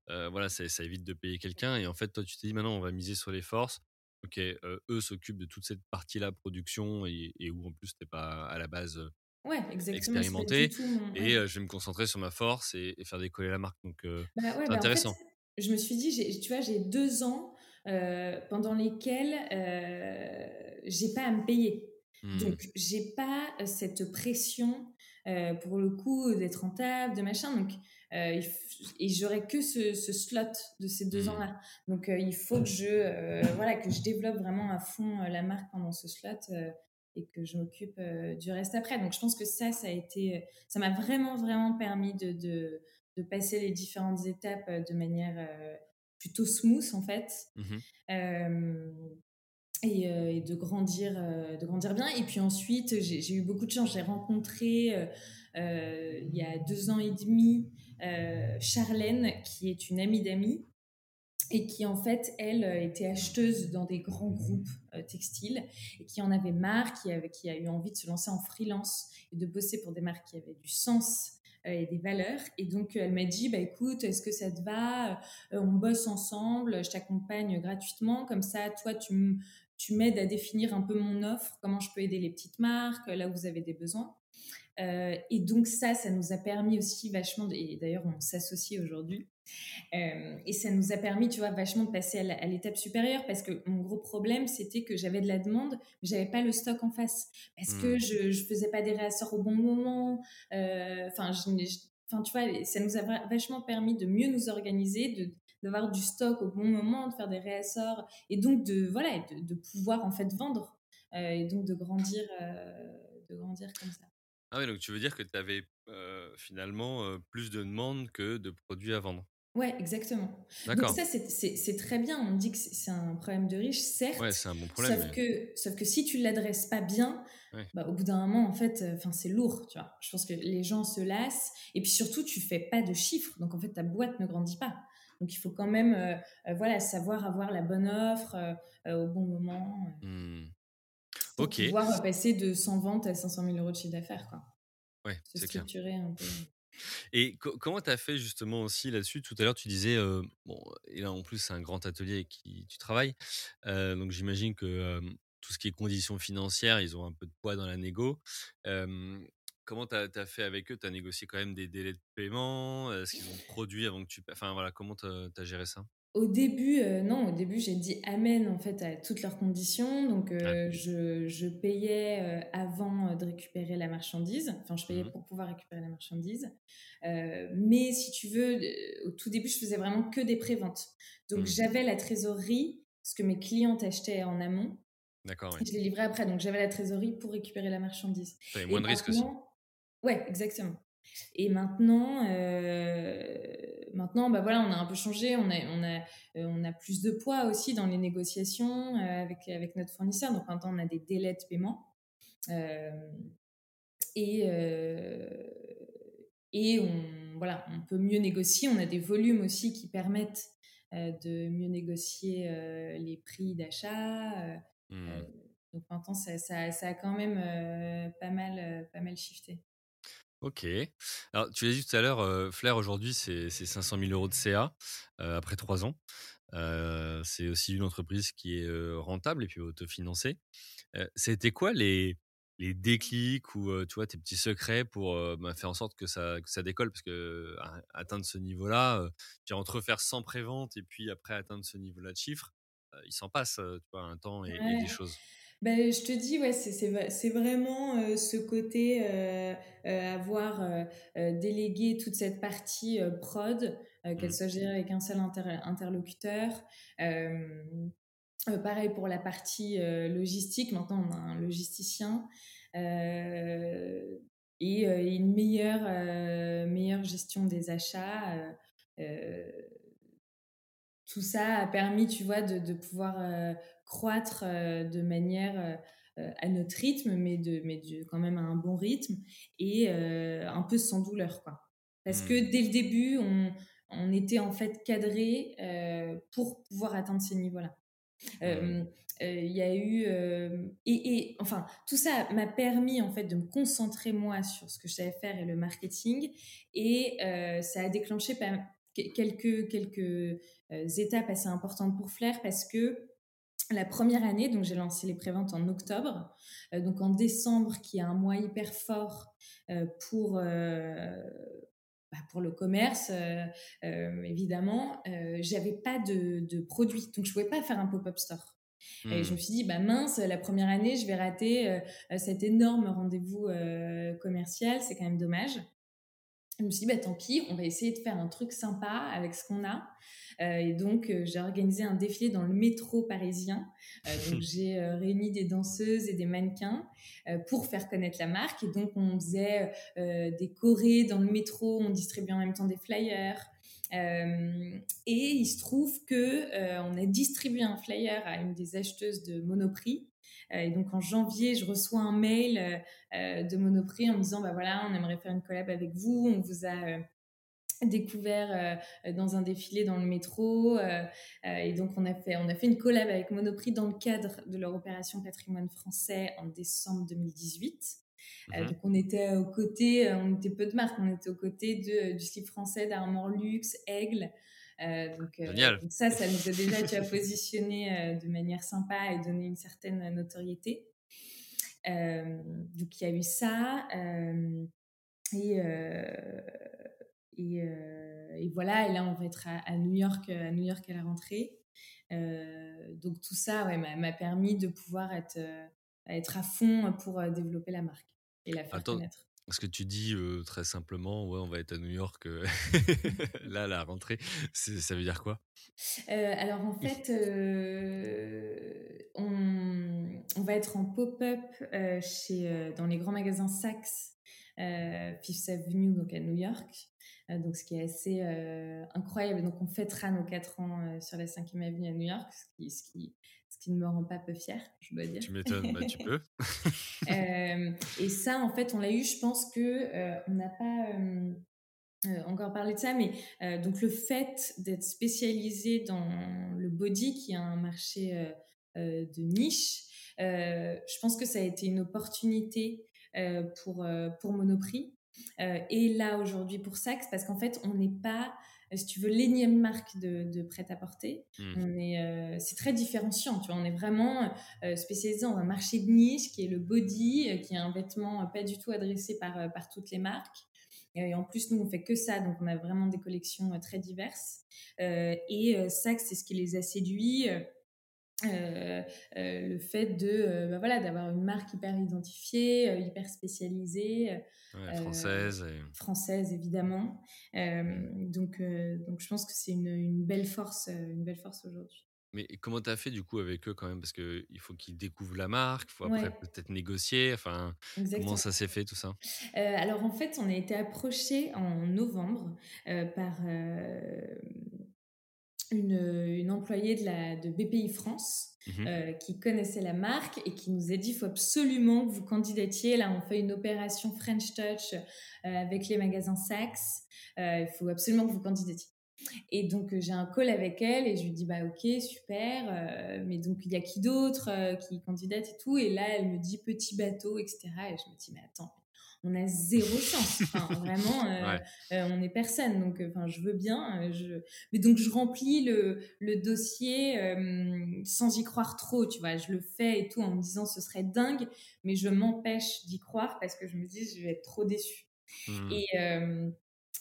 Speaker 2: voilà, ça, ça, évite de payer quelqu'un. Et en fait, toi, tu t'es dit maintenant, on va miser sur les forces. Ok, eux s'occupent de toute cette partie-là, production, et, où en plus, t'es pas à la base
Speaker 1: ouais,
Speaker 2: expérimenté. Et je vais me concentrer sur ma force et, faire décoller la marque. Donc, bah c'est bah, intéressant.
Speaker 1: je me suis dit, tu vois, j'ai deux ans pendant lesquels j'ai pas à me payer. Mmh. Donc, j'ai pas cette pression pour le coup d'être rentable, de machin. Donc, et j'aurais que ce, slot de ces deux mmh. ans-là. Donc, il faut que je, voilà, que je développe vraiment à fond la marque pendant ce slot et que je m'occupe du reste après. Donc, je pense que ça, ça a été, ça m'a vraiment, vraiment permis de, de, de, passer les différentes étapes de manière plutôt smooth en fait. Mmh euh, et, de grandir euh, de grandir bien et puis ensuite j'ai eu beaucoup de chance j'ai rencontré euh, il y a deux ans et demi Charlène qui est une amie d'amis et qui en fait elle était acheteuse dans des grands groupes textiles et qui en avait marre qui avait qui a eu envie de se lancer en freelance et de bosser pour des marques qui avaient du sens et des valeurs. Et donc, elle m'a dit, bah, écoute, est-ce que ça te va? On bosse ensemble, je t'accompagne gratuitement. Comme ça, toi, tu, tu m'aides à définir un peu mon offre, comment je peux aider les petites marques, là où vous avez des besoins. Euh, et donc ça, ça nous a permis aussi vachement, et d'ailleurs on s'associe aujourd'hui, euh, et ça nous a permis, tu vois, vachement de passer à l'étape supérieure parce que mon gros problème, c'était que j'avais de la demande, mais j'avais pas le stock en face parce que hmm. je, je faisais pas des réassorts au bon moment. Euh, enfin, tu vois, ça nous a vachement permis de mieux nous organiser, de d'avoir du stock au bon moment, de faire des réassorts et donc de voilà de, pouvoir en fait vendre euh, et donc de grandir euh, de grandir comme ça.
Speaker 2: Ah oui, donc tu veux dire que tu avais euh, finalement plus de demandes que de produits à vendre.
Speaker 1: Ouais, exactement. Donc ça, c'est très bien. On dit que c'est un problème de riche, certes.
Speaker 2: Ouais, c'est un bon problème.
Speaker 1: Sauf, que, sauf que si tu ne l'adresses pas bien, bah, au bout d'un moment, en fait, enfin c'est lourd, tu vois. Je pense que les gens se lassent. Et puis surtout, tu fais pas de chiffres. Donc en fait, ta boîte ne grandit pas. Donc il faut quand même euh, euh, voilà, savoir avoir la bonne offre euh, au bon moment. Mmh. Pour pouvoir passer de 100 ventes à 500 000 euros de chiffre d'affaires. Quoi.
Speaker 2: Ouais, c'est
Speaker 1: structurer un peu.
Speaker 2: Et comment tu as fait justement aussi là-dessus? Tout à l'heure, tu disais, bon, et là en plus, c'est un grand atelier avec qui tu travailles. donc j'imagine que tout ce qui est conditions financières, ils ont un peu de poids dans la négo. Comment tu as, fait avec eux? Tu as négocié quand même des délais de paiement Est-ce qu'ils ont produit avant que tu... Enfin voilà, comment tu as, géré ça?
Speaker 1: Au début, euh, non, au début, j'ai dit amen en fait à toutes leurs conditions. Donc, euh, je, payais euh, avant de récupérer la marchandise. Enfin, je payais mmh pour pouvoir récupérer la marchandise. mais si tu veux, au tout début, je faisais vraiment que des préventes. Donc, mmh. j'avais la trésorerie, ce que mes clientes achetaient en amont.
Speaker 2: D'accord.
Speaker 1: Je les livrais après. Donc, j'avais la trésorerie pour récupérer la marchandise.
Speaker 2: Tu moins de risques aussi.
Speaker 1: Ouais, exactement. Et maintenant, euh, maintenant, bah voilà, on a un peu changé, on a, on a, euh, on a plus de poids aussi dans les négociations euh, avec, avec notre fournisseur. Donc maintenant, on a des délais de paiement. et, et on, voilà, on peut mieux négocier. On a des volumes aussi qui permettent de mieux négocier les prix d'achat. Mmh. donc maintenant, ça, ça, ça, a quand même pas, mal, pas mal shifté.
Speaker 2: Ok. Alors, tu l'as dit tout à l'heure, Flair aujourd'hui, c'est 500 000 euros de CA après trois ans. c'est aussi une entreprise qui est rentable et puis autofinancée. C'était quoi les, les déclics ou tu vois tes petits secrets pour bah, faire en sorte que ça, que ça décolle? Parce que atteindre ce niveau-là, entre faire 100 préventes et puis après atteindre ce niveau-là de chiffres, il s'en passe tu vois, un temps et des choses.
Speaker 1: Ben, je te dis, ouais, c'est vraiment euh, ce côté euh, euh, avoir délégué toute cette partie prod, qu'elle mmh. soit gérée avec un seul interlocuteur. pareil pour la partie logistique, maintenant on a un logisticien. et une meilleure, meilleure gestion des achats tout ça a permis, tu vois, de, de pouvoir croître euh, de manière euh, euh, à notre rythme, mais, de, mais de, quand même à un bon rythme et un peu sans douleur. Quoi. Parce que mmh. dès le début, on, on était en fait cadré pour pouvoir atteindre ces niveaux-là. Mmh. Il y a eu et, enfin tout ça m'a permis en fait de me concentrer moi sur ce que je savais faire et le marketing et ça a déclenché quelques quelques étapes assez importantes pour Flair parce que la première année, donc j'ai lancé les préventes en octobre. donc en décembre, qui est un mois hyper fort pour bah, pour le commerce, euh, euh, évidemment, euh, j'avais pas de, de produits, donc je pouvais pas faire un pop-up store. Et je me suis dit, bah mince, la première année, je vais rater cet énorme rendez-vous commercial, c'est quand même dommage. Je me suis dit, bah tant pis, on va essayer de faire un truc sympa avec ce qu'on a. Euh, et donc, euh, j'ai organisé un défilé dans le métro parisien. Euh, donc, j'ai réuni des danseuses et des mannequins pour faire connaître la marque. Et donc, on faisait des chorés dans le métro, on distribuait en même temps des flyers. et il se trouve que on a distribué un flyer à une des acheteuses de Monoprix. Et donc en janvier, je reçois un mail de Monoprix en me disant bah voilà, on aimerait faire une collab avec vous, on vous a découvert euh, dans un défilé dans le métro euh, euh, et donc on a fait on a fait une collab avec Monoprix dans le cadre de leur opération patrimoine français en décembre 2018 mhm. donc on était aux côtés on était peu de marques on était aux côtés de, du slip français d'Armor Luxe Aigle donc, donc, ça ça nous a déjà tu as positionné de manière sympa et donné une certaine notoriété donc il y a eu ça et euh, et, voilà, et là, on va être à, New York, à New York à la rentrée. Euh, donc tout ça ouais, m'a permis de pouvoir être, euh, être à fond pour développer la marque et la faire connaître.
Speaker 3: Parce que tu dis très simplement, ouais, on va être à New York là, à la rentrée, ça veut dire quoi?
Speaker 1: Alors en fait, on, on, va être en pop-up chez dans les grands magasins Saks, Fifth Avenue, donc à New York. Euh, donc ce qui est assez euh, incroyable. Donc on fêtera nos 4 ans euh, sur la 5e avenue à New York, ce qui, ce qui, ce qui ne me rend pas peu fière, je dois dire.
Speaker 3: Tu m'étonnes, bah, tu peux.
Speaker 1: et ça, en fait, on l'a eu, je pense que on n'a pas encore parlé de ça, mais donc le fait d'être spécialisé dans le body, qui est un marché de niche, je pense que ça a été une opportunité pour, pour Monoprix euh, et là aujourd'hui pour Saks parce qu'en fait on n'est pas si tu veux l'énième marque de, prêt-à-porter. Mmh. On est, euh, c'est très différenciant. Tu vois, on est vraiment euh, spécialisé dans un marché de niche qui est le body, qui est un vêtement pas du tout adressé par par toutes les marques. Et en plus, nous, on fait que ça, donc on a vraiment des collections très diverses. et Saks, c'est ce qui les a séduits. Euh, euh, le fait de euh, bah voilà d'avoir une marque hyper identifiée, hyper spécialisée,
Speaker 3: française,
Speaker 1: française évidemment. donc donc je pense que c'est une, une, belle force une belle force aujourd'hui.
Speaker 3: Mais comment tu as fait du coup avec eux quand même? Parce qu'il faut qu'ils découvrent la marque, il faut après peut-être négocier. Enfin, comment ça s'est fait tout ça?
Speaker 1: Alors en fait, on a été approché en novembre par une, employée de, la, de BPI France mmh euh, qui connaissait la marque et qui nous a dit il faut absolument que vous candidatiez. Là, on fait une opération French Touch euh, avec les magasins Saks. Euh, il faut absolument que vous candidatiez. Et donc j'ai un call avec elle et je lui dis bah ok super mais donc il y a qui d'autre qui candidate et tout? Et là elle me dit petit bateau etc et je me dis mais attends on a zéro chance. vraiment, euh, euh, on est personne. Donc, euh, enfin, je veux bien. je... Mais donc, je remplis le, dossier sans y croire trop, tu vois. Je le fais et tout en me disant ce serait dingue, mais je m'empêche d'y croire parce que je me dis je vais être trop déçue. Mmh. Et,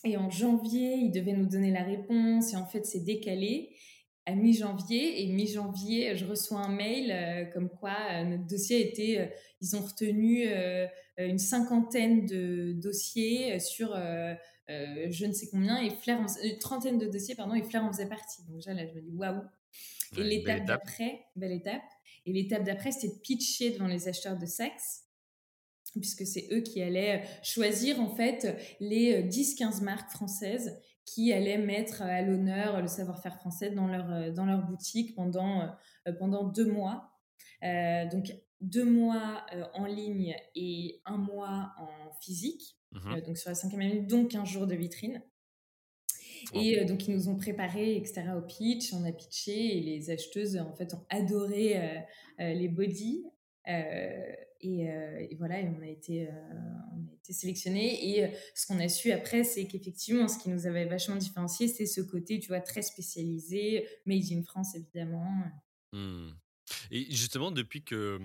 Speaker 1: et en janvier, il devait nous donner la réponse et en fait, c'est décalé à mi-janvier. Et mi-janvier, je reçois un mail comme quoi notre dossier a été, ils ont retenu euh, une cinquantaine de dossiers euh, sur euh, je ne sais combien, et Flair, une trentaine de dossiers, pardon, et Flair en faisait partie. Donc là, je me dis waouh. Et l'étape d'après, belle étape. Et l'étape d'après, c'était de pitcher devant les acheteurs de sexe puisque c'est eux qui allaient choisir en fait les 10-15 marques françaises qui allaient mettre à l'honneur le savoir-faire français dans leur, dans leur boutique pendant, pendant deux mois. donc deux mois euh, en ligne et un mois en physique, mmh euh, donc sur la cinquième année, donc un jour de vitrine. Et donc, ils nous ont préparé, etc., au pitch. On a pitché et les acheteuses, en fait, ont adoré les bodies. Et, voilà, et on a été, a été sélectionnés. Et ce qu'on a su après, c'est qu'effectivement, ce qui nous avait vachement différencié, c'est ce côté, tu vois, très spécialisé, made in France, évidemment.
Speaker 2: Mmh. Et justement, depuis que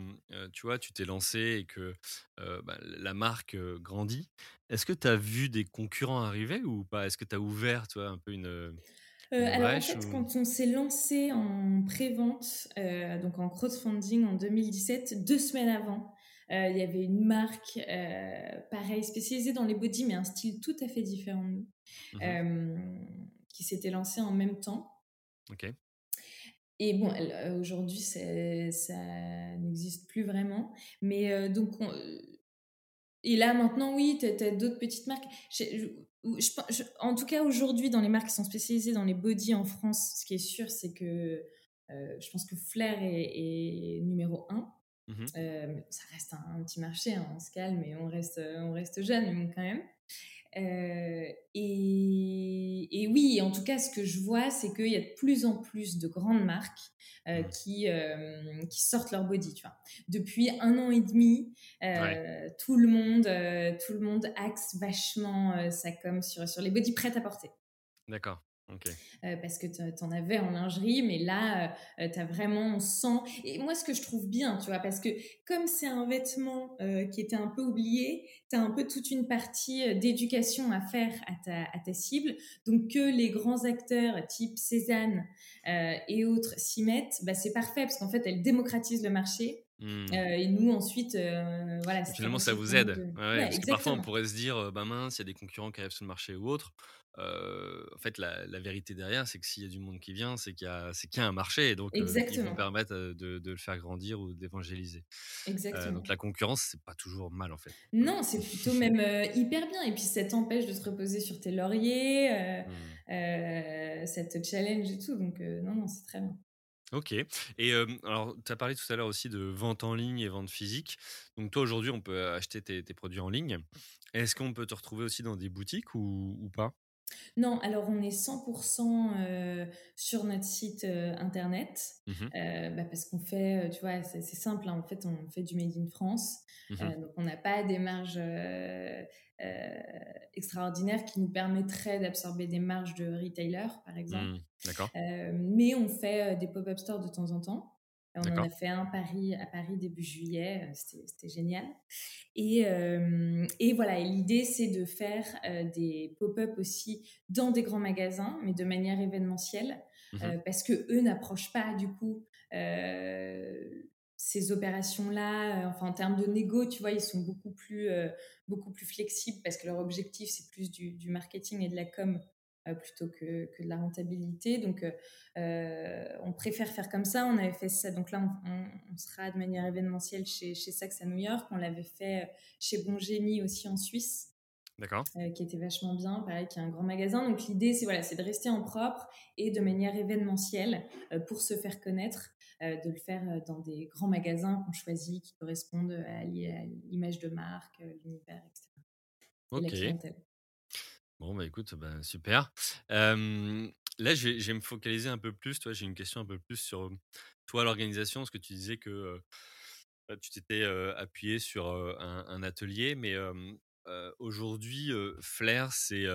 Speaker 2: tu vois, tu t'es lancé et que bah, la marque grandit, est-ce que tu as vu des concurrents arriver ou pas? Est-ce que tu as ouvert toi, un peu une,
Speaker 1: alors en fait, quand on s'est lancé en pré-vente, donc en crowdfunding en 2017, deux semaines avant, il y avait une marque, pareil, spécialisée dans les body, mais un style tout à fait différent de nous, mmh qui s'était lancée en même temps.
Speaker 2: Ok.
Speaker 1: Et bon, aujourd'hui, ça n'existe plus vraiment. Mais donc, et là, maintenant, oui, tu as, d'autres petites marques. En tout cas, aujourd'hui, dans les marques qui sont spécialisées dans les body en France, ce qui est sûr, c'est que je pense que Flair est, numéro un. Mmh ça reste un, petit marché, hein, on se calme et on reste, on reste jeune, quand même. Euh, et, oui, en tout cas, ce que je vois, c'est qu'il y a de plus en plus de grandes marques euh, qui, euh, qui sortent leur body. Tu vois. Depuis un an et demi, tout, le monde, tout le monde axe vachement sa com sur, sur les body prêts à porter.
Speaker 2: D'accord.
Speaker 1: Euh, parce que tu en avais en lingerie, mais là, euh, tu as vraiment, on sent. Et moi, ce que je trouve bien, tu vois, parce que comme c'est un vêtement euh, qui était un peu oublié, tu as un peu toute une partie d'éducation à faire à ta, à ta, cible. Donc, que les grands acteurs type Cézanne et autres s'y mettent, bah, c'est parfait, parce qu'en fait, elles démocratisent le marché. Mmh. et nous ensuite, voilà.
Speaker 2: Finalement, ça vous aide. parce que parfois, on pourrait se dire, bah mince, il y a des concurrents qui arrivent sur le marché ou autre en fait, la, vérité derrière, c'est que s'il y a du monde qui vient, c'est qu'il y, a, y a un marché, et donc ils vont permettre de, le faire grandir ou d'évangéliser. donc la concurrence, c'est pas toujours mal en fait.
Speaker 1: Non, c'est plutôt même hyper bien, et puis ça t'empêche de te reposer sur tes lauriers, mmh. ça te challenge et tout, donc non, non, c'est très bien.
Speaker 2: Ok. Et alors, tu as parlé tout à l'heure aussi de vente en ligne et vente physique. Donc, toi, aujourd'hui, on peut acheter tes, produits en ligne. Est-ce qu'on peut te retrouver aussi dans des boutiques ou pas?
Speaker 1: Non, alors on est 100% euh, sur notre site euh, internet mmh euh, bah, parce qu'on fait, tu vois, c'est simple, hein, en fait on fait du Made in France, mmh donc on n'a pas des marges extraordinaires qui nous permettraient d'absorber des marges de retailer par exemple. Mmh,
Speaker 2: d'accord.
Speaker 1: mais on fait des pop-up stores de temps en temps. On en a fait un Paris, à Paris début juillet, euh, c'était génial. Et, euh, et voilà, l'idée c'est de faire euh, des pop-up aussi dans des grands magasins, mais de manière événementielle, mmh parce que eux n'approchent pas du coup ces opérations-là. enfin, en termes de négo, tu vois, ils sont beaucoup plus, beaucoup plus flexibles parce que leur objectif c'est plus du, du, marketing et de la com plutôt que, que, de la rentabilité. Donc, euh, euh, on préfère faire comme ça. On avait fait ça. Donc là, on, sera de manière événementielle chez, chez Saks à New York. On l'avait fait chez Bon Génie aussi en Suisse.
Speaker 2: D'accord.
Speaker 1: qui était vachement bien, pareil, qui est un grand magasin. Donc l'idée, c'est voilà, c'est de rester en propre et de manière événementielle pour se faire connaître, de le faire dans des grands magasins qu'on choisit, qui correspondent à l'image de marque, l'univers, etc.
Speaker 2: Ok. Bon, bah écoute, bah, super. là, je vais, me focaliser un peu plus. Toi, j'ai une question un peu plus sur toi, l'organisation, parce que tu disais que bah, tu t'étais appuyé sur un, atelier, mais aujourd'hui, Flair, c'est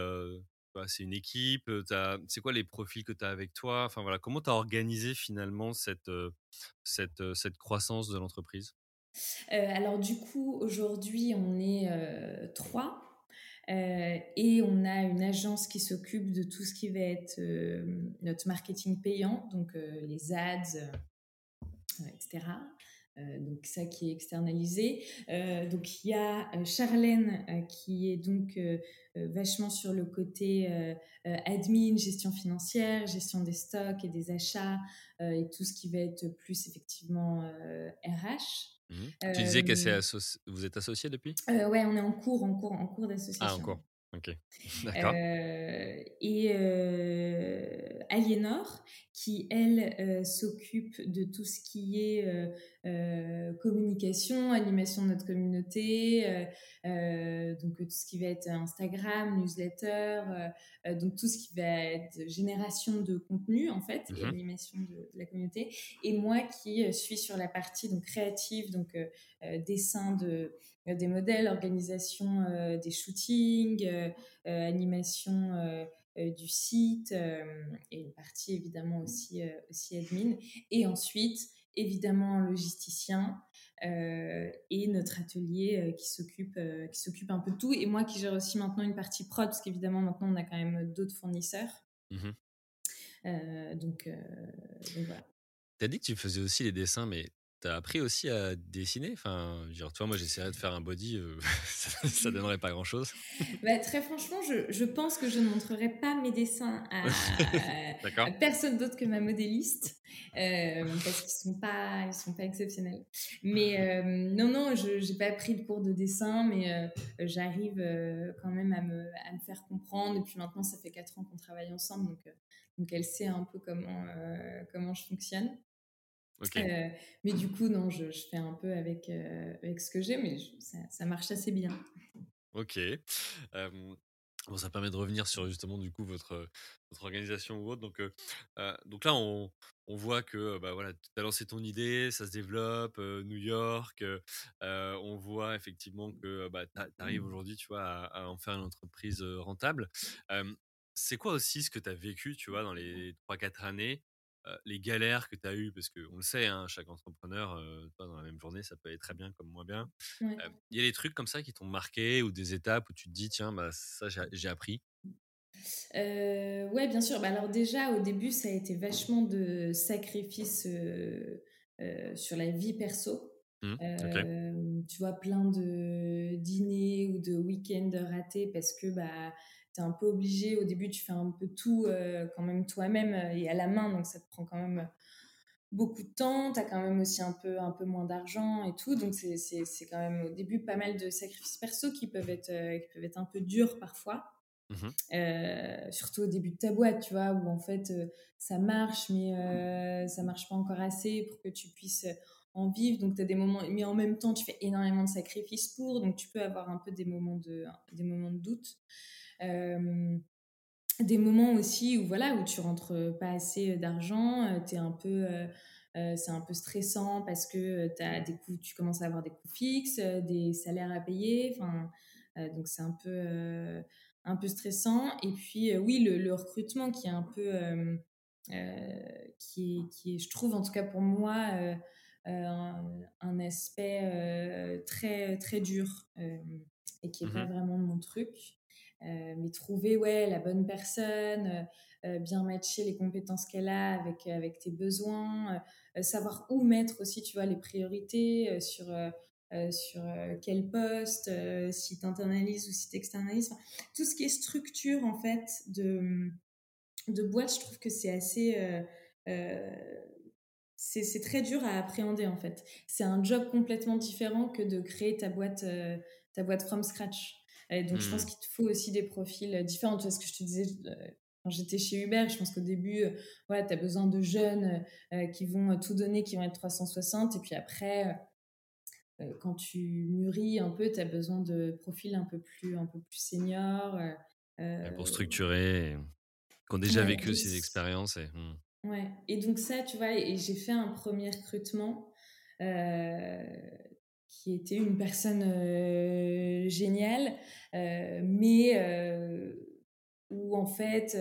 Speaker 2: c'est une équipe. C'est quoi les profils que tu as avec toi? Enfin voilà, comment tu as organisé finalement cette, cette, cette croissance de l'entreprise?
Speaker 1: Alors du coup, aujourd'hui, on est trois. Euh, et on a une agence qui s'occupe de tout ce qui va être euh, notre marketing payant, donc euh, les ads, etc. donc ça qui est externalisé. donc il y a Charlène qui est donc vachement sur le côté admin, gestion financière, gestion des stocks et des achats et tout ce qui va être plus effectivement RH.
Speaker 2: Mmh tu disais que vous êtes associé depuis?
Speaker 1: Euh, Ouais, on est en cours, en cours, en cours d'association.
Speaker 2: Ah, encore.
Speaker 3: Ok, d'accord.
Speaker 1: et Aliénor, qui elle s'occupe de tout ce qui est communication, animation de notre communauté, donc tout ce qui va être Instagram, newsletter, donc tout ce qui va être génération de contenu en fait et mmh animation de, la communauté. Et moi qui suis sur la partie donc créative, donc dessin de des modèles, organisation des shootings, animation du site et une partie évidemment aussi, aussi admin. Et ensuite, évidemment, logisticien et notre atelier qui s'occupe qui s'occupe un peu de tout. Et moi qui gère aussi maintenant une partie prod, parce qu'évidemment, maintenant, on a quand même d'autres fournisseurs. Mmh donc, donc, voilà.
Speaker 3: Tu as dit que tu faisais aussi les dessins, mais T'as appris aussi à dessiner? Enfin, genre, toi, moi, j'essaierais de faire un body, euh, ça, donnerait pas grand-chose.
Speaker 1: Bah, très franchement, je, je, pense que je ne montrerai pas mes dessins à, personne d'autre que ma modéliste, euh, parce qu'ils sont pas, ils sont pas exceptionnels. Mais euh, non, non, je n'ai pas pris de cours de dessin, mais j'arrive quand même à me, à me, faire comprendre. Et puis maintenant, ça fait quatre ans qu'on travaille ensemble, donc, donc elle sait un peu comment, comment je fonctionne. Euh, mais du coup, non, je, je, fais un peu avec, euh, avec ce que j'ai, mais ça, ça, marche assez bien.
Speaker 3: Ok. bon, ça permet de revenir sur justement du coup votre, votre organisation ou autre. Donc, euh, donc là, on, on voit que bah, voilà, tu as lancé ton idée, ça se développe, New York. on voit effectivement que bah, tu arrives aujourd'hui tu vois, à, à, en faire une entreprise rentable. c'est quoi aussi ce que tu as vécu tu vois, dans les 3-4 années les galères que tu as eues, parce qu'on le sait, hein, chaque entrepreneur, dans la même journée, ça peut aller très bien comme moins bien. Il y a des trucs comme ça qui t'ont marqué ou des étapes où tu te dis, tiens, bah, ça, j'ai appris?
Speaker 1: Euh, Ouais, bien sûr. Bah, alors, déjà, au début, ça a été vachement de sacrifices sur la vie perso. Mmh, tu vois, plein de dîners ou de week-ends ratés parce que bah, un peu obligé. Au début, tu fais un peu tout euh, quand même toi-même euh, et à la main, donc ça te prend quand même euh, beaucoup de temps. Tu as quand même aussi un peu, un peu moins d'argent et tout. Donc, c'est quand même au début pas mal de sacrifices perso qui peuvent être, qui peuvent être un peu durs parfois. Mmh surtout au début de ta boîte, tu vois, où en fait ça marche, mais ça marche pas encore assez pour que tu puisses en vivre. Donc, tu as des moments, mais en même temps, tu fais énormément de sacrifices pour. Donc, tu peux avoir un peu des moments de, des moments de doute. Des moments aussi où voilà où tu rentres pas assez d'argent, tu un peu euh, c'est un peu stressant parce que as des coûts, tu commences à avoir des coûts fixes, des salaires à payer, enfin donc c'est un peu un peu stressant. Et puis oui le, recrutement qui est un peu qui est, qui est, je trouve en tout cas pour moi un, aspect très très dur et qui est pas mmh vraiment mon truc. Euh, mais trouver ouais la bonne personne, euh, euh, bien matcher les compétences qu'elle a avec avec tes besoins, savoir où mettre aussi tu vois les priorités sur sur quel poste, si tu internalises ou si tu externalises. tout ce qui est structure en fait de, de boîte, je trouve que c'est assez. c'est très dur à appréhender en fait. C'est un job complètement différent que de créer ta boîte, ta boîte from scratch donc, je pense mmh. qu'il te faut aussi des profils euh, différents. Tu vois ce que je te disais euh, quand j'étais chez Uber, je pense qu'au début, euh, tu as besoin de jeunes qui vont tout donner, qui vont être 360. Et puis après, quand tu mûris un peu, tu as besoin de profils un peu plus, un peu plus seniors.
Speaker 3: pour structurer, qui ont déjà vécu ces expériences. Et, mmh.
Speaker 1: Ouais, et donc ça, tu vois, et j'ai fait un premier recrutement qui était une personne euh, géniale, euh, mais euh, où en fait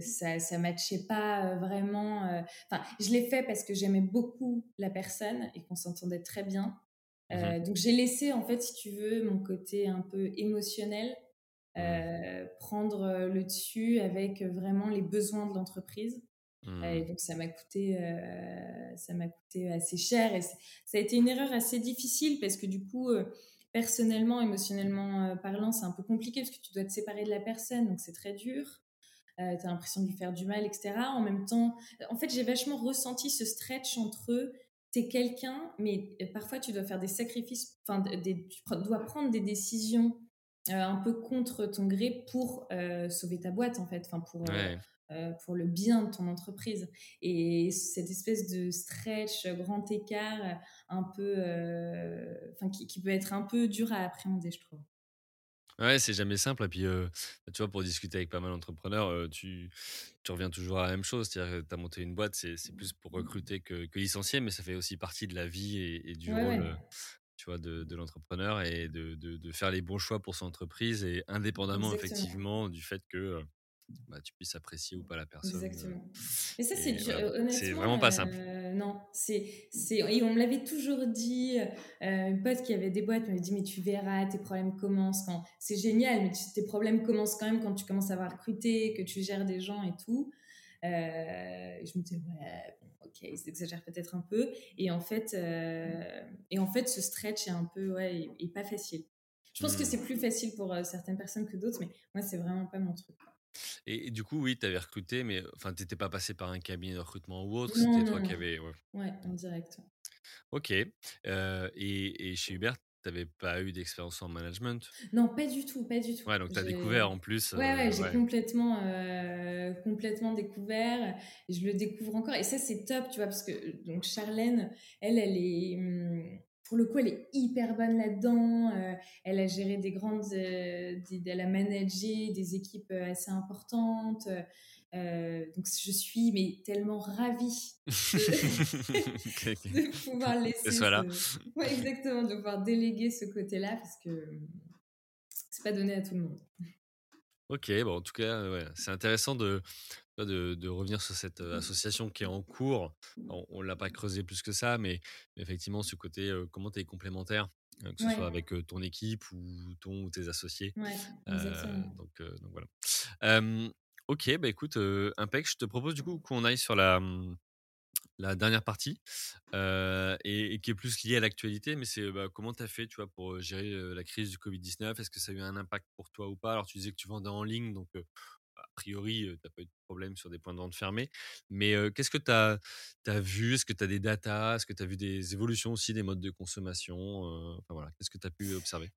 Speaker 1: ça ça matchait pas vraiment. Enfin, je l'ai fait parce que j'aimais beaucoup la personne et qu'on s'entendait très bien. Mmh donc j'ai laissé en fait, si tu veux, mon côté un peu émotionnel mmh. prendre le dessus avec vraiment les besoins de l'entreprise. Et mmh. donc ça m'a coûté, euh, ça m'a coûté assez cher et ça a été une erreur assez difficile parce que du coup, euh, personnellement, émotionnellement euh, parlant, c'est un peu compliqué parce que tu dois te séparer de la personne, donc c'est très dur. tu as l'impression de lui faire du mal, etc. En même temps, en fait, j'ai vachement ressenti ce stretch entre eux. T'es quelqu'un, mais parfois tu dois faire des sacrifices, enfin, tu dois prendre des décisions un peu contre ton gré pour sauver ta boîte en fait, enfin pour pour le bien de ton entreprise. Et cette espèce de stretch, grand écart, un peu, enfin qui, qui, peut être un peu dur à appréhender, je trouve.
Speaker 2: Ouais, c'est jamais simple. Et puis, tu vois, pour discuter avec pas mal d'entrepreneurs, tu, tu reviens toujours à la même chose. C'est-à-dire que tu as monté une boîte, c'est plus pour recruter que, que, licencier, mais ça fait aussi partie de la vie et, du rôle tu vois, de, de l'entrepreneur et de, de, de, faire les bons choix pour son entreprise et indépendamment, effectivement, du fait que bah, tu puisses apprécier ou pas la personne.
Speaker 1: Exactement. Mais ça, c'est.
Speaker 2: C'est vraiment pas simple.
Speaker 1: non, c'est, et on me l'avait toujours dit. une pote qui avait des boîtes m'avait dit Mais tu verras, tes problèmes commencent quand. C'est génial, mais tes problèmes commencent quand même quand tu commences à avoir recruté, que tu gères des gens et tout. je me disais Ouais, ok, ils exagèrent peut-être un peu. Et en fait, et en fait ce stretch est un peu, ouais, et, pas facile. Je pense que mmh. c'est plus facile pour certaines personnes que d'autres, mais moi, c'est vraiment pas mon truc.
Speaker 2: Et, du coup, oui, tu avais recruté, mais enfin, tu n'étais pas passé par un cabinet de recrutement ou autre, c'était toi qui avais.
Speaker 1: Ouais. ouais, en direct.
Speaker 2: Ok. Euh, et, et, chez Hubert, tu n'avais pas eu d'expérience en management?
Speaker 1: Non, pas du tout, pas du tout.
Speaker 2: Ouais, donc tu as découvert en plus.
Speaker 1: Ouais, ouais, j'ai complètement, euh, complètement découvert. Et je le découvre encore. Et ça, c'est top, tu vois, parce que donc Charlène, elle, elle est. Hum, pour le coup, elle est hyper bonne là-dedans. Euh, elle a géré des grandes, euh, elle a managé des équipes euh, assez importantes. donc je suis mais tellement ravie de, pouvoir laisser. Ce... Ouais, exactement, de pouvoir déléguer ce côté-là parce que c'est pas donné à tout le monde.
Speaker 2: Ok, bon, en tout cas, ouais, c'est intéressant de, de, revenir sur cette association qui est en cours. On ne l'a pas creusé plus que ça, mais effectivement, ce côté, comment tu es complémentaire, que ce soit avec ton équipe ou ton ou tes associés.
Speaker 1: Ouais,
Speaker 2: donc, donc, voilà. ok, bah écoute, Impec, je te propose du coup qu'on aille sur la, mmh, la dernière partie et, qui est plus liée à l'actualité, mais c'est bah, comment tu as fait tu vois, pour gérer la crise du Covid-19 Est-ce que ça a eu un impact pour toi ou pas? Alors, tu disais que tu vendais en ligne, donc a priori, tu n'as pas eu de problème sur des points de vente fermés. Mais qu'est-ce que tu as, as, vu? Est-ce que tu as des datas? Est-ce que tu as vu des évolutions aussi des modes de consommation enfin, voilà. Qu'est-ce que tu as pu observer?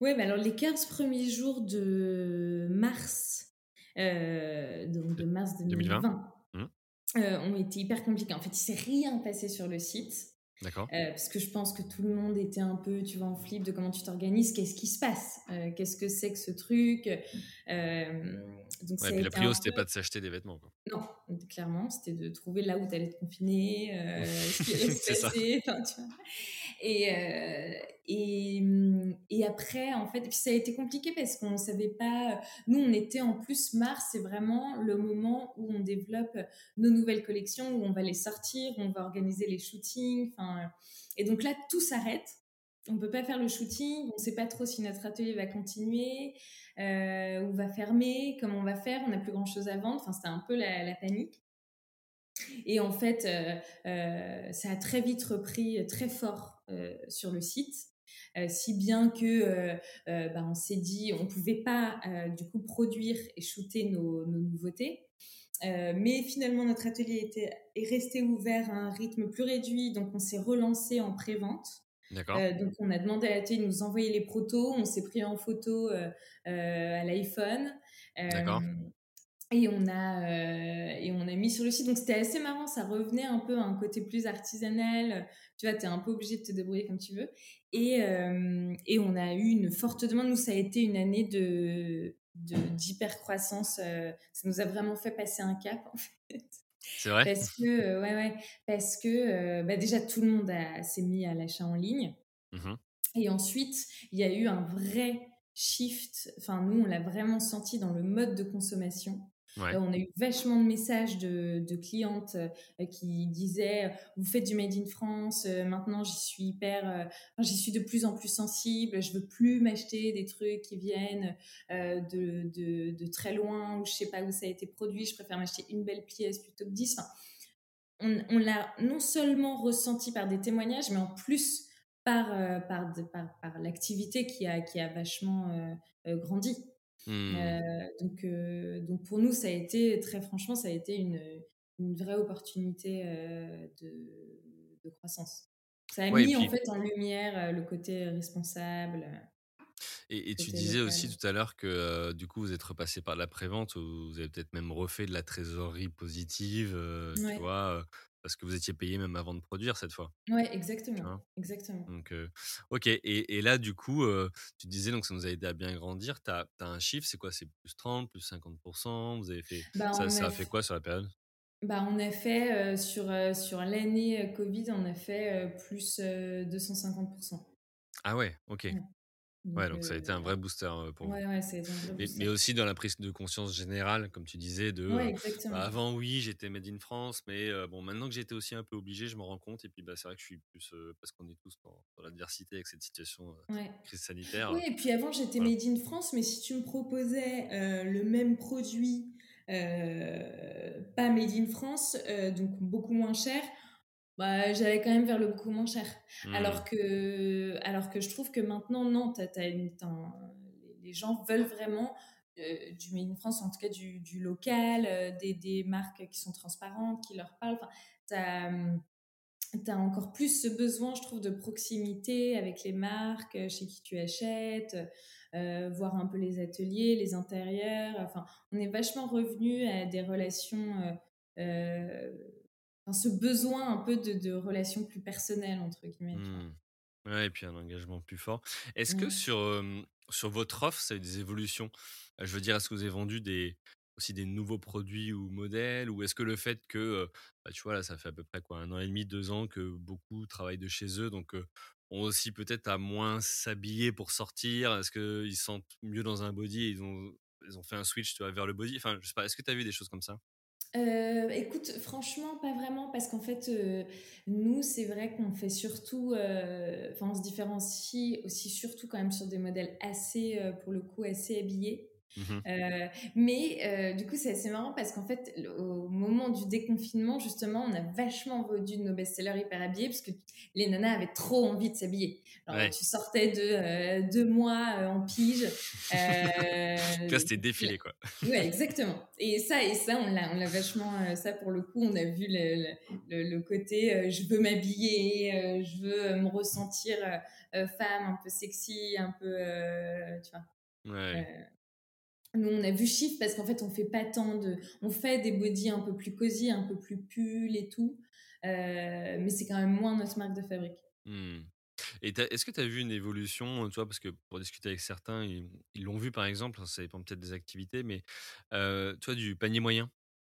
Speaker 1: Oui, mais alors les 15 premiers jours de mars, donc de mars 2020, mmh. ont été hyper compliqués. En fait, il s'est rien passé sur le site.
Speaker 2: D'accord.
Speaker 1: Euh, parce que je pense que tout le monde était un peu, tu vois, en flip de comment tu t'organises, qu'est-ce qui se passe, euh, qu'est-ce que c'est que ce truc.
Speaker 2: Euh, donc ouais, puis la prio, c'était pas de s'acheter des vêtements. Quoi.
Speaker 1: Non, clairement, c'était de trouver là où tu allais te confiner, ce qui allait se passer. Enfin, tu vois. Et, et, et, après, en fait, puis ça a été compliqué parce qu'on ne savait pas. Nous, on était en plus mars, c'est vraiment le moment où on développe nos nouvelles collections, où on va les sortir, où on va organiser les shootings. Enfin, et donc là, tout s'arrête. On peut pas faire le shooting, on sait pas trop si notre atelier va continuer euh, ou va fermer, comment on va faire, on n'a plus grand chose à vendre. Enfin, c'était un peu la, la panique. Et en fait, euh, euh, ça a très vite repris très fort euh, sur le site. si bien que bah, on s'est dit on pouvait pas du coup produire et shooter nos, nouveautés. Mais finalement notre atelier était, est resté ouvert à un rythme plus réduit donc on s'est relancé en pré-vente. Donc on a demandé à l'atelier de nous envoyer les protos on s'est pris en photo à l'iPhone et on a euh, et on a mis sur le site. Donc c'était assez marrant. Ça revenait un peu à un côté plus artisanal. Tu vois tu es un peu obligé de te débrouiller comme tu veux. Et euh, et on a eu une forte demande. Nous ça a été une année de d'hyper croissance euh, ça nous a vraiment fait passer un cap en fait.
Speaker 2: C'est vrai.
Speaker 1: Parce que ouais ouais. Parce que bah déjà tout le monde s'est mis à l'achat en ligne. Mmh et ensuite il y a eu un vrai shift. Enfin nous on l'a vraiment senti dans le mode de consommation euh, on a eu vachement de messages de, clientes euh, qui disaient vous faites du made in France, euh, maintenant j'y suis hyper, j'y suis de plus en plus sensible, je veux plus m'acheter des trucs qui viennent de, très loin ou je sais pas où ça a été produit, je préfère m'acheter une belle pièce plutôt que 10. on, l'a non seulement ressenti par des témoignages, mais en plus par, par, par, l'activité qui a, qui a vachement grandi. Mmh. Euh, donc, euh, donc pour nous, ça a été, très franchement, ça a été une, une vraie opportunité euh, de, de, croissance. Ça a mis en fait en lumière le côté responsable.
Speaker 2: Et, tu disais aussi tout à l'heure que du coup vous êtes repassé par la prévente ou vous avez peut-être même refait de la trésorerie positive, tu vois, parce que vous étiez payé même avant de produire cette fois.
Speaker 1: Ouais, exactement, exactement.
Speaker 2: Donc, ok. Et, là, du coup, tu disais donc ça nous a aidé à bien grandir. Tu as, un chiffre, c'est quoi? C'est plus 30, plus 50 Vous avez fait bah, ça, ça a fait quoi sur la période?
Speaker 1: Bah, on a fait sur, sur l'année Covid, on a fait plus 250%.
Speaker 2: Ah ouais, ok. Ouais, donc ça a été un vrai booster pour
Speaker 1: ouais,
Speaker 2: vous.
Speaker 1: Ouais, ça a été un vrai
Speaker 2: mais, mais, aussi dans la prise de conscience générale, comme tu disais, de bah, avant oui, j'étais made in France, mais bon, maintenant que j'étais aussi un peu obligé, je me rends compte. Et puis bah, c'est vrai que je suis plus parce qu'on est tous dans, l'adversité avec cette situation crise sanitaire.
Speaker 1: Oui, et puis avant j'étais made in France, mais si tu me proposais le même produit, pas made in France, donc beaucoup moins cher bah, j'allais quand même vers le beaucoup moins cher. Alors, mmh. que, alors que je trouve que maintenant, non, les gens veulent vraiment euh, du Made in France, en tout cas du, du local, euh, des, des, marques qui sont transparentes, qui leur parlent. Enfin, tu as, encore plus ce besoin, je trouve, de proximité avec les marques euh, chez qui tu achètes, voir un peu les ateliers, les intérieurs. Enfin, on est vachement revenu à des relations ce besoin un peu de, de relations plus personnelles, entre guillemets.
Speaker 2: Mmh. Ouais, et puis un engagement plus fort. Est-ce que sur, sur votre offre, ça a eu des évolutions? Je veux dire, est-ce que vous avez vendu des, aussi des nouveaux produits ou modèles? Ou est-ce que le fait que, bah, tu vois, là, ça fait à peu près quoi, un an et demi, deux ans que beaucoup travaillent de chez eux, donc ont aussi peut-être à moins s'habiller pour sortir? Est-ce qu'ils se sentent mieux dans un body et ils ont, ils ont fait un switch tu vois, vers le body? Enfin, je sais pas, est-ce que tu as vu des choses comme ça?
Speaker 1: Euh, écoute, franchement, pas vraiment, parce qu'en fait, euh, nous, c'est vrai qu'on fait surtout, euh, enfin, on se différencie aussi surtout quand même sur des modèles assez, pour le coup, assez habillés. Mmh euh, mais euh, du coup, c'est assez marrant parce qu'en fait, au moment du déconfinement, justement, on a vachement vendu de nos best-sellers hyper habillés parce que les nanas avaient trop envie de s'habiller. Alors, tu sortais de euh, deux mois en pige.
Speaker 2: Là, c'était défilé, quoi.
Speaker 1: ouais, exactement. Et ça, et ça, on l'a, on l'a vachement, ça pour le coup, on a vu le, le, le côté je veux m'habiller, je veux me ressentir femme, un peu sexy, un peu, tu vois.
Speaker 2: Ouais.
Speaker 1: Nous, on a vu chiffre parce qu'en fait, on fait pas tant de. On fait des body un peu plus cosy, un peu plus pull et tout. Euh, mais c'est quand même moins notre marque de fabrique.
Speaker 2: Mmh. Et est-ce que tu as vu une évolution, tu vois, parce que pour discuter avec certains, ils l'ont vu par exemple, ça dépend peut-être des activités, mais euh, toi, du panier moyen.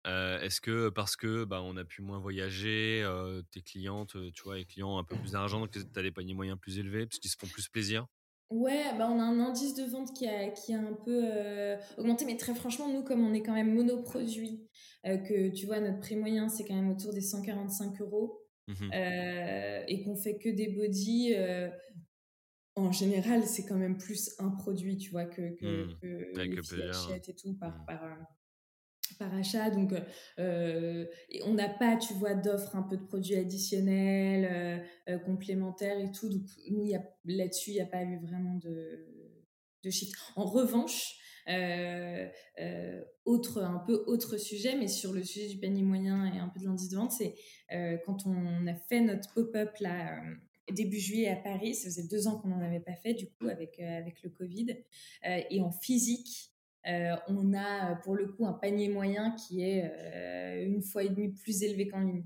Speaker 2: Euh, est-ce que parce que bah, on a pu moins voyager, tes clientes, tu vois, les clients un peu plus d'argent, que tu as des paniers moyens plus élevés, parce qu'ils se font plus plaisir?
Speaker 1: Ouais, bah on a un indice de vente qui a, qui a un peu euh, augmenté, mais très franchement, nous, comme on est quand même monoproduit, euh, que tu vois, notre prix moyen, c'est quand même autour des 145 euros, mmh euh, et qu'on fait que des body, en général, c'est quand même plus un produit, tu vois, que, que, mmh. que les filles achètent et tout par, mmh. par, par achat. Donc, euh, on n'a pas, tu vois, d'offres un peu de produits additionnels, euh, euh, complémentaires et tout. Donc, nous, là-dessus, il n'y a pas eu vraiment de, de shift. En revanche, autre, un peu autre sujet, mais sur le sujet du panier moyen et un peu de l'indice de vente, c'est quand on a fait notre pop-up là début juillet à Paris, ça faisait deux ans qu'on n'en avait pas fait du coup avec, avec le Covid, et en physique, euh, on a pour le coup un panier moyen qui est euh, une fois et demie plus élevé qu'en ligne.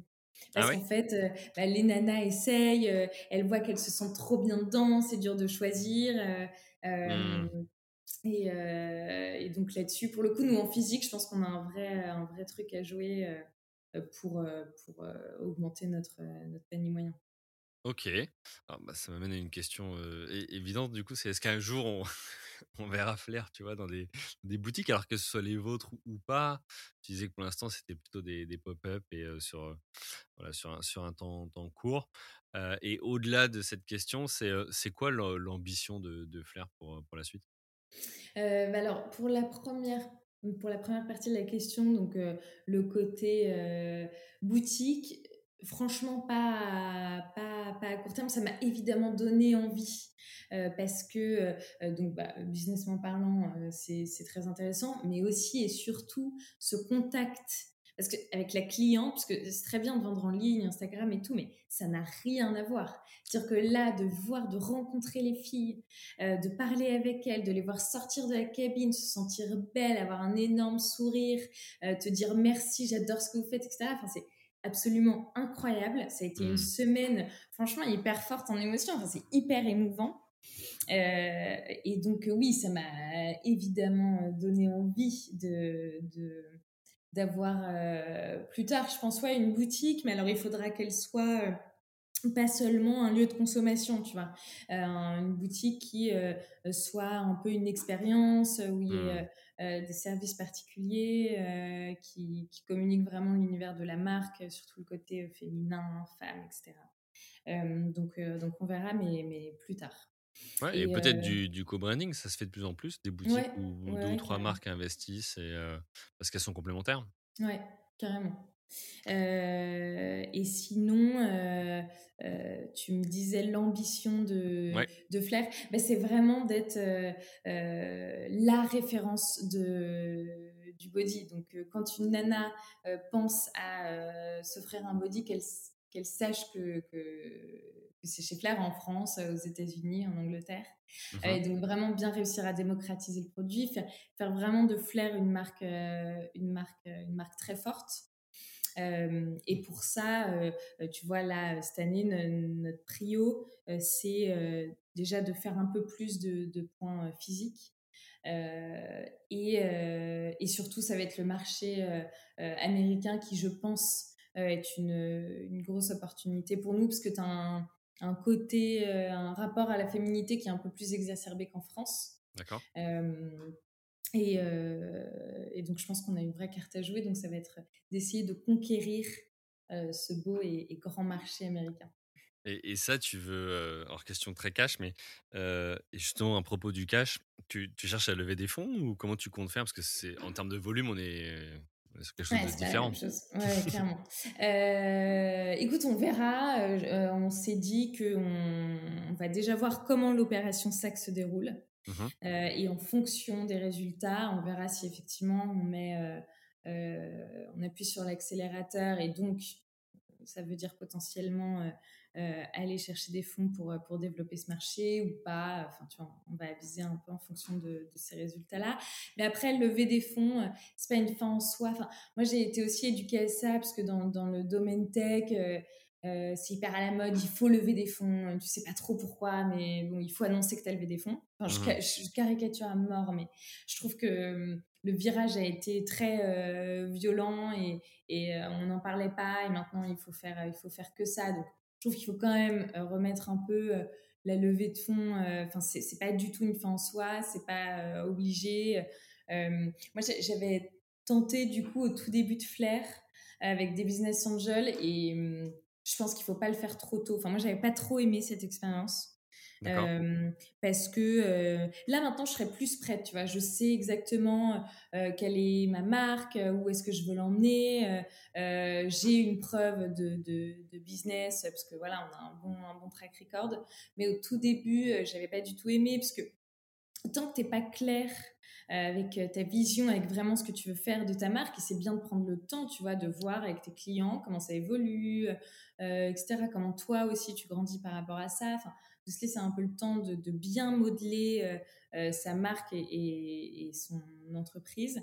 Speaker 1: Ah Parce qu'en fait, euh, bah, les nanas essayent, elles voient qu'elles se sentent trop bien dedans, c'est dur de choisir. Mmh. Et, donc là-dessus, pour le coup, nous en physique, je pense qu'on a un vrai, un vrai truc à jouer pour, pour augmenter notre, notre panier moyen.
Speaker 2: Ok, bah, ça m'amène à une question évidente du coup, c'est est-ce qu'un jour on, on verra Flair, tu vois, dans des, des, boutiques, alors que ce soit les vôtres ou, pas? Tu disais que pour l'instant, c'était plutôt des, des pop-up et sur, voilà, sur, un, sur un temps, temps court. et au-delà de cette question, c'est c'est quoi l'ambition de, de, Flair pour, pour la suite?
Speaker 1: Bah Alors, pour la première pour la première partie de la question, donc le côté boutique, franchement pas, pas, pas, à court terme. Ça m'a évidemment donné envie euh, parce que, euh, donc, bah, businessment parlant, euh, c'est très intéressant, mais aussi et surtout ce contact. Parce qu'avec la cliente, parce que c'est très bien de vendre en ligne, Instagram et tout, mais ça n'a rien à voir. C'est-à-dire que là, de voir, de rencontrer les filles, de parler avec elles, de les voir sortir de la cabine, se sentir belle, avoir un énorme sourire, te dire merci, j'adore ce que vous faites, etc. Enfin, c'est absolument incroyable. Ça a été une mmh. semaine, franchement, hyper forte en émotion. Enfin, c'est hyper émouvant. Euh, et donc, oui, ça m'a évidemment donné envie de, d'avoir plus tard, je pense, ouais, une boutique, mais alors il faudra qu'elle soit pas seulement un lieu de consommation, tu vois, euh, une boutique qui euh, soit un peu une expérience où il y ait mmh. Des services particuliers qui, qui, communiquent vraiment l'univers de la marque, surtout le côté féminin, femme, etc. donc, donc on verra, mais, mais plus tard.
Speaker 3: Ouais, et, peut-être du, du co-branding, ça se fait de plus en plus, des boutiques où deux ou trois marques investissent et, parce qu'elles sont complémentaires.
Speaker 1: Ouais, carrément. Euh, et sinon, euh, euh, tu me disais l'ambition de, de Flair, ben, c'est vraiment d'être la référence de, du body. Donc, quand une nana pense à s'offrir un body, qu'elle qu'elle sache que, que, c'est chez Flair en France, aux États-Unis, en Angleterre. Mmh et donc vraiment bien réussir à démocratiser le produit, faire, faire vraiment de Flair une marque, une marque, une marque très forte. Euh, et pour ça, euh, tu vois, là, cette année, notre prio, euh, c'est déjà de faire un peu plus de, points physiques. Et, et, surtout, ça va être le marché américain qui, je pense, est une, une, grosse opportunité pour nous parce que tu as un, un côté, un rapport à la féminité qui est un peu plus exacerbé qu'en France.
Speaker 3: D'accord.
Speaker 1: Euh, et, donc, je pense qu'on a une vraie carte à jouer. Donc, ça va être d'essayer de conquérir euh, ce beau et, grand marché américain.
Speaker 3: Et, ça, tu veux, euh, alors question très cash, mais justement à propos du cash, tu, cherches à lever des fonds ou comment tu comptes faire? Parce que c'est en termes de volume, on est, quelque chose de différent.
Speaker 1: Ouais, clairement. écoute, on verra. on s'est dit qu'on on va déjà voir comment l'opération SAC se déroule. Mmh euh, et en fonction des résultats, on verra si effectivement on met, euh, euh, on appuie sur l'accélérateur et donc ça veut dire potentiellement aller chercher des fonds pour, pour développer ce marché ou pas. Enfin, tu vois, on va aviser un peu en fonction de, ces résultats-là. Mais après, lever des fonds, c'est pas une fin en soi. Enfin, moi, j'ai été aussi éduquée à ça parce que dans, dans le domaine tech, euh, c'est hyper à la mode, il faut lever des fonds, tu sais pas trop pourquoi, mais bon, il faut annoncer que tu as levé des fonds. Enfin, je, mmh. caricature à mort, mais je trouve que hum, le virage a été très euh, violent et, et euh, on n'en parlait pas et maintenant il faut faire, il faut faire que ça. Donc, je trouve qu'il faut quand même remettre un peu la levée de fonds. Enfin, c'est pas du tout une fin en soi, c'est pas obligé. moi, j'avais tenté du coup au tout début de Flair avec des business angels et hum, je pense qu'il faut pas le faire trop tôt. Enfin, moi, j'avais pas trop aimé cette expérience. Euh, parce que euh, là maintenant je serais plus prête tu vois je sais exactement euh, quelle est ma marque où est-ce que je veux l'emmener j'ai une preuve de, de, business parce que voilà on a un bon, un bon track record mais au tout début j'avais pas du tout aimé parce que tant que t'es pas clair avec ta vision, avec vraiment ce que tu veux faire de ta marque. C'est bien de prendre le temps, tu vois, de voir avec tes clients comment ça évolue, euh, etc. Comment toi aussi tu grandis par rapport à ça. Enfin, de se laisser un peu le temps de, bien modeler euh, euh, sa marque et, son entreprise.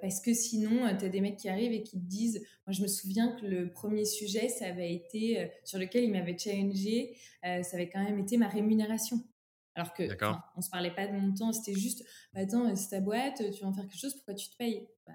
Speaker 1: parce que sinon, tu as des mecs qui arrivent et qui te disent, moi je me souviens que le premier sujet, ça avait été, sur lequel ils m'avaient challengé, ça avait quand même été ma rémunération. Alors que on se parlait pas de montant, c'était juste, bah, attends, c'est ta boîte, tu vas en faire quelque chose, pourquoi tu te payes? Bah,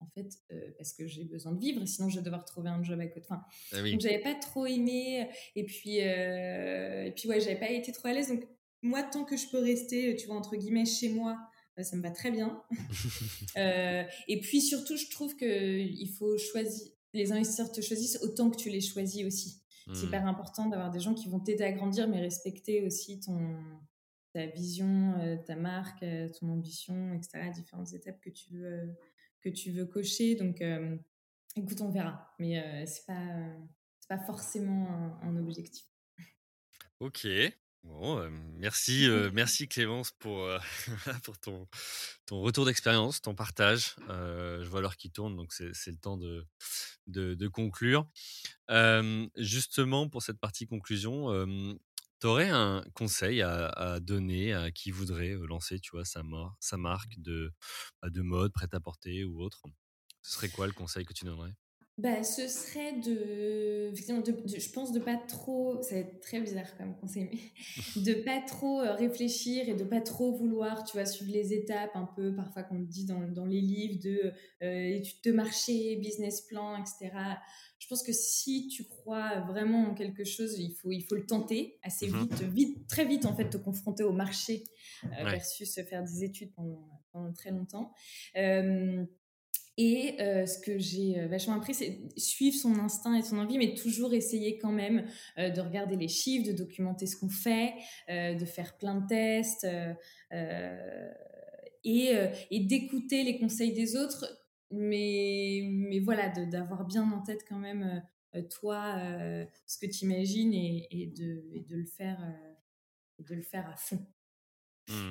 Speaker 1: En fait, parce que j'ai besoin de vivre, sinon je vais devoir trouver un job à côté. Enfin, ah Donc j'avais pas trop aimé, et puis, et puis ouais, j'avais pas été trop à l'aise. Donc moi, tant que je peux rester, tu vois, entre guillemets, chez moi, bah, ça me va très bien. et puis surtout, je trouve qu'il faut choisir, les investisseurs te choisissent autant que tu les choisis aussi. C'est mmh. hyper important d'avoir des gens qui vont t'aider à grandir, mais respecter aussi ton, ta vision, euh, ta marque, euh, ton ambition, etc., différentes étapes que tu veux, euh, que tu veux cocher. Donc, écoute, on verra. Mais c'est pas, pas forcément un, objectif.
Speaker 3: Ok.
Speaker 2: Bon, merci, merci Clémence pour, pour ton, ton retour d'expérience, ton partage. je vois l'heure qui tourne, donc c'est le temps de, de, conclure. justement, pour cette partie conclusion, tu un conseil à, donner à qui voudrait lancer tu vois, sa, sa marque de, bah, de mode, prêt-à-porter ou autre? Ce serait quoi le conseil que tu donnerais?
Speaker 1: Bah, ce serait de, de, je pense de pas trop, ça va être très bizarre comme conseil, mais de pas trop euh, réfléchir et de pas trop vouloir, tu vois, suivre les étapes un peu, parfois qu'on dit dans, dans, les livres de euh, études de marché, business plan, etc. Je pense que si tu crois vraiment en quelque chose, il faut, il faut le tenter assez mmh vite, vite, très vite en fait, te confronter au marché euh, versus faire des études pendant, pendant très longtemps. Et euh, ce que j'ai euh, vachement appris, c'est suivre son instinct et son envie, mais toujours essayer quand même euh, de regarder les chiffres, de documenter ce qu'on fait, de faire plein de tests et, et d'écouter les conseils des autres, mais, mais voilà, d'avoir bien en tête quand même toi ce que tu imagines et, et, de, et, de, le faire, de le faire à fond.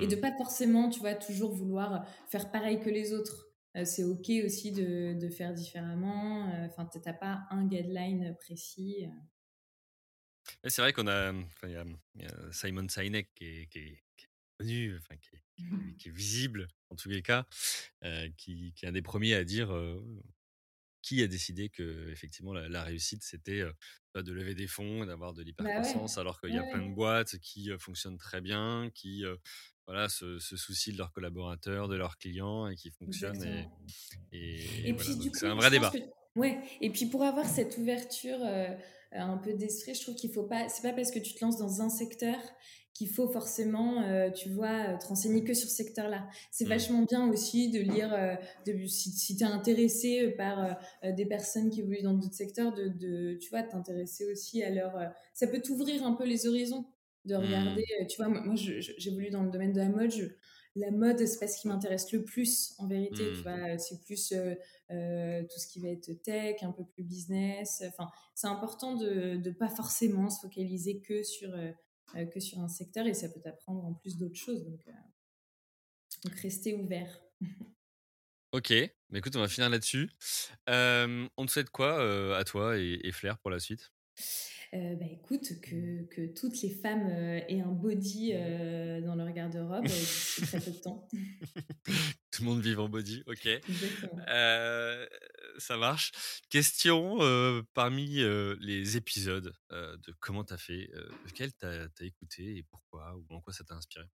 Speaker 1: Et de mmh. pas forcément, tu vois, toujours vouloir faire pareil que les autres. Euh, c'est OK aussi de, de faire différemment. Euh, enfin, tu n'as pas un guideline précis.
Speaker 2: Euh. C'est vrai qu'on a, y, a Simon Sinek qui est, qui est, connu, enfin, qui, est, qui, est, visible en tous les cas, qui, qui, est un des premiers à dire qui a décidé que effectivement la, réussite c'était de lever des fonds, d'avoir de bah l'hypercroissance, alors qu'il y a plein de boîtes qui fonctionnent très bien, qui voilà, se, soucient de leurs collaborateurs, de leurs clients et qui fonctionnent. Et, et, c'est un vrai débat.
Speaker 1: Ouais. Et puis pour avoir cette ouverture un peu d'esprit, je trouve qu'il faut pas. C'est pas parce que tu te lances dans un secteur qu'il faut forcément, euh, tu vois, te renseigner que sur ce secteur-là. C'est mmh. vachement bien aussi de lire, euh, de, si, si tu es intéressé par euh, des personnes qui évoluent dans d'autres secteurs, de, de tu vois, t'intéresser aussi à leur... ça peut t'ouvrir un peu les horizons, de regarder, mmh. tu vois, moi, moi j'évolue dans le domaine de la mode, la mode, c'est pas ce qui m'intéresse le plus, en vérité, tu mmh. vois, c'est plus tout ce qui va être tech, un peu plus business, enfin, c'est important de ne pas forcément se focaliser que sur euh, que sur un secteur et ça peut t'apprendre en plus d'autres choses. Donc, euh, donc restez ouvert.
Speaker 2: Ok, mais écoute, on va finir là-dessus. Euh, on te souhaite quoi à toi et, et, Flair pour la suite?
Speaker 1: Bah écoute, que, que, toutes les femmes aient un body dans leur garde-robe d'ici très peu de temps.
Speaker 2: Tout le monde vive en body, ok. ça marche. Question parmi les épisodes de Comment t'as fait, lequel t'as as écouté et pourquoi ou en quoi ça t'a inspiré?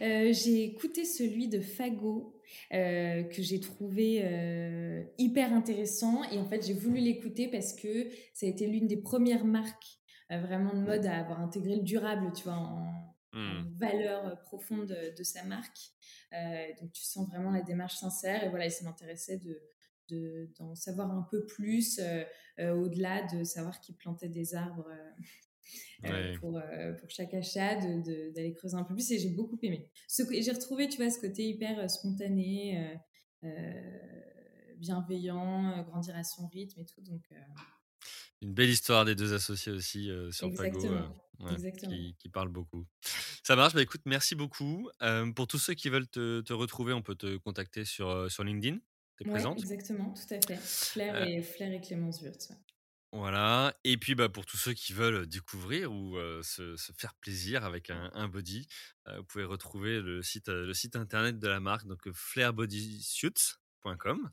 Speaker 1: J'ai écouté celui de Fago que j'ai trouvé hyper intéressant et en fait j'ai voulu l'écouter parce que ça a été l'une des premières marques vraiment de mode à avoir intégré le durable, tu vois, en, mmh. valeur profonde de, sa marque. donc tu sens vraiment la démarche sincère et voilà, et ça m'intéressait de d'en savoir un peu plus au-delà de savoir qu'il plantait des arbres euh, pour, euh, pour, chaque achat, d'aller creuser un peu plus. Et j'ai beaucoup aimé. J'ai retrouvé, tu vois, ce côté hyper euh, spontané, bienveillant, grandir à son rythme et tout. Donc,
Speaker 2: Une belle histoire des deux associés aussi sur Pago. Qui, qui, parle beaucoup. Ça marche, bah écoute, merci beaucoup. pour tous ceux qui veulent te, te, retrouver, on peut te contacter sur, sur LinkedIn.
Speaker 1: T'es ouais, présente? Exactement, tout à fait. Flair, et, Flair et Clémence Wurtz.
Speaker 2: Voilà. Et puis, bah, pour tous ceux qui veulent découvrir ou se, faire plaisir avec un, body, vous pouvez retrouver le site, le site internet de la marque, donc flairbodysuits.com.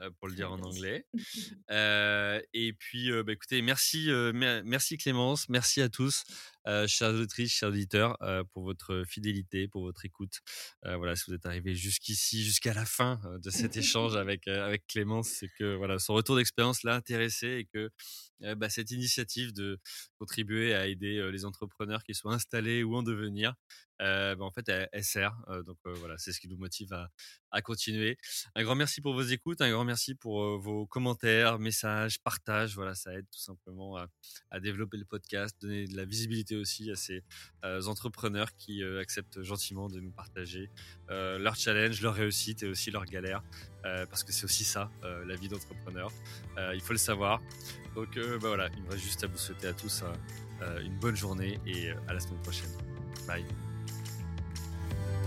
Speaker 2: Euh, pour le dire en anglais. Euh, et puis, euh, bah, écoutez, merci, merci Clémence, merci à tous, chers auditrices, chers auditeurs, pour votre fidélité, pour votre écoute. voilà, si vous êtes arrivés jusqu'ici, jusqu'à la fin de cet échange avec avec Clémence, c'est que voilà, son retour d'expérience l'a intéressé et que bah, cette initiative de contribuer à aider les entrepreneurs qui soient installés ou en devenir, bah, en fait, elle, sert. donc voilà, c'est ce qui nous motive à, à, continuer. Un grand merci pour vos écoutes, un grand merci pour vos commentaires, messages, partages. Voilà, ça aide tout simplement à, développer le podcast, donner de la visibilité aussi à ces entrepreneurs qui acceptent gentiment de nous partager leurs challenges, leurs réussites et aussi leurs galères. parce que c'est aussi ça, la vie d'entrepreneur. il faut le savoir. Donc bah voilà, il me reste juste à vous souhaiter à tous une bonne journée et à la semaine prochaine.
Speaker 3: Bye.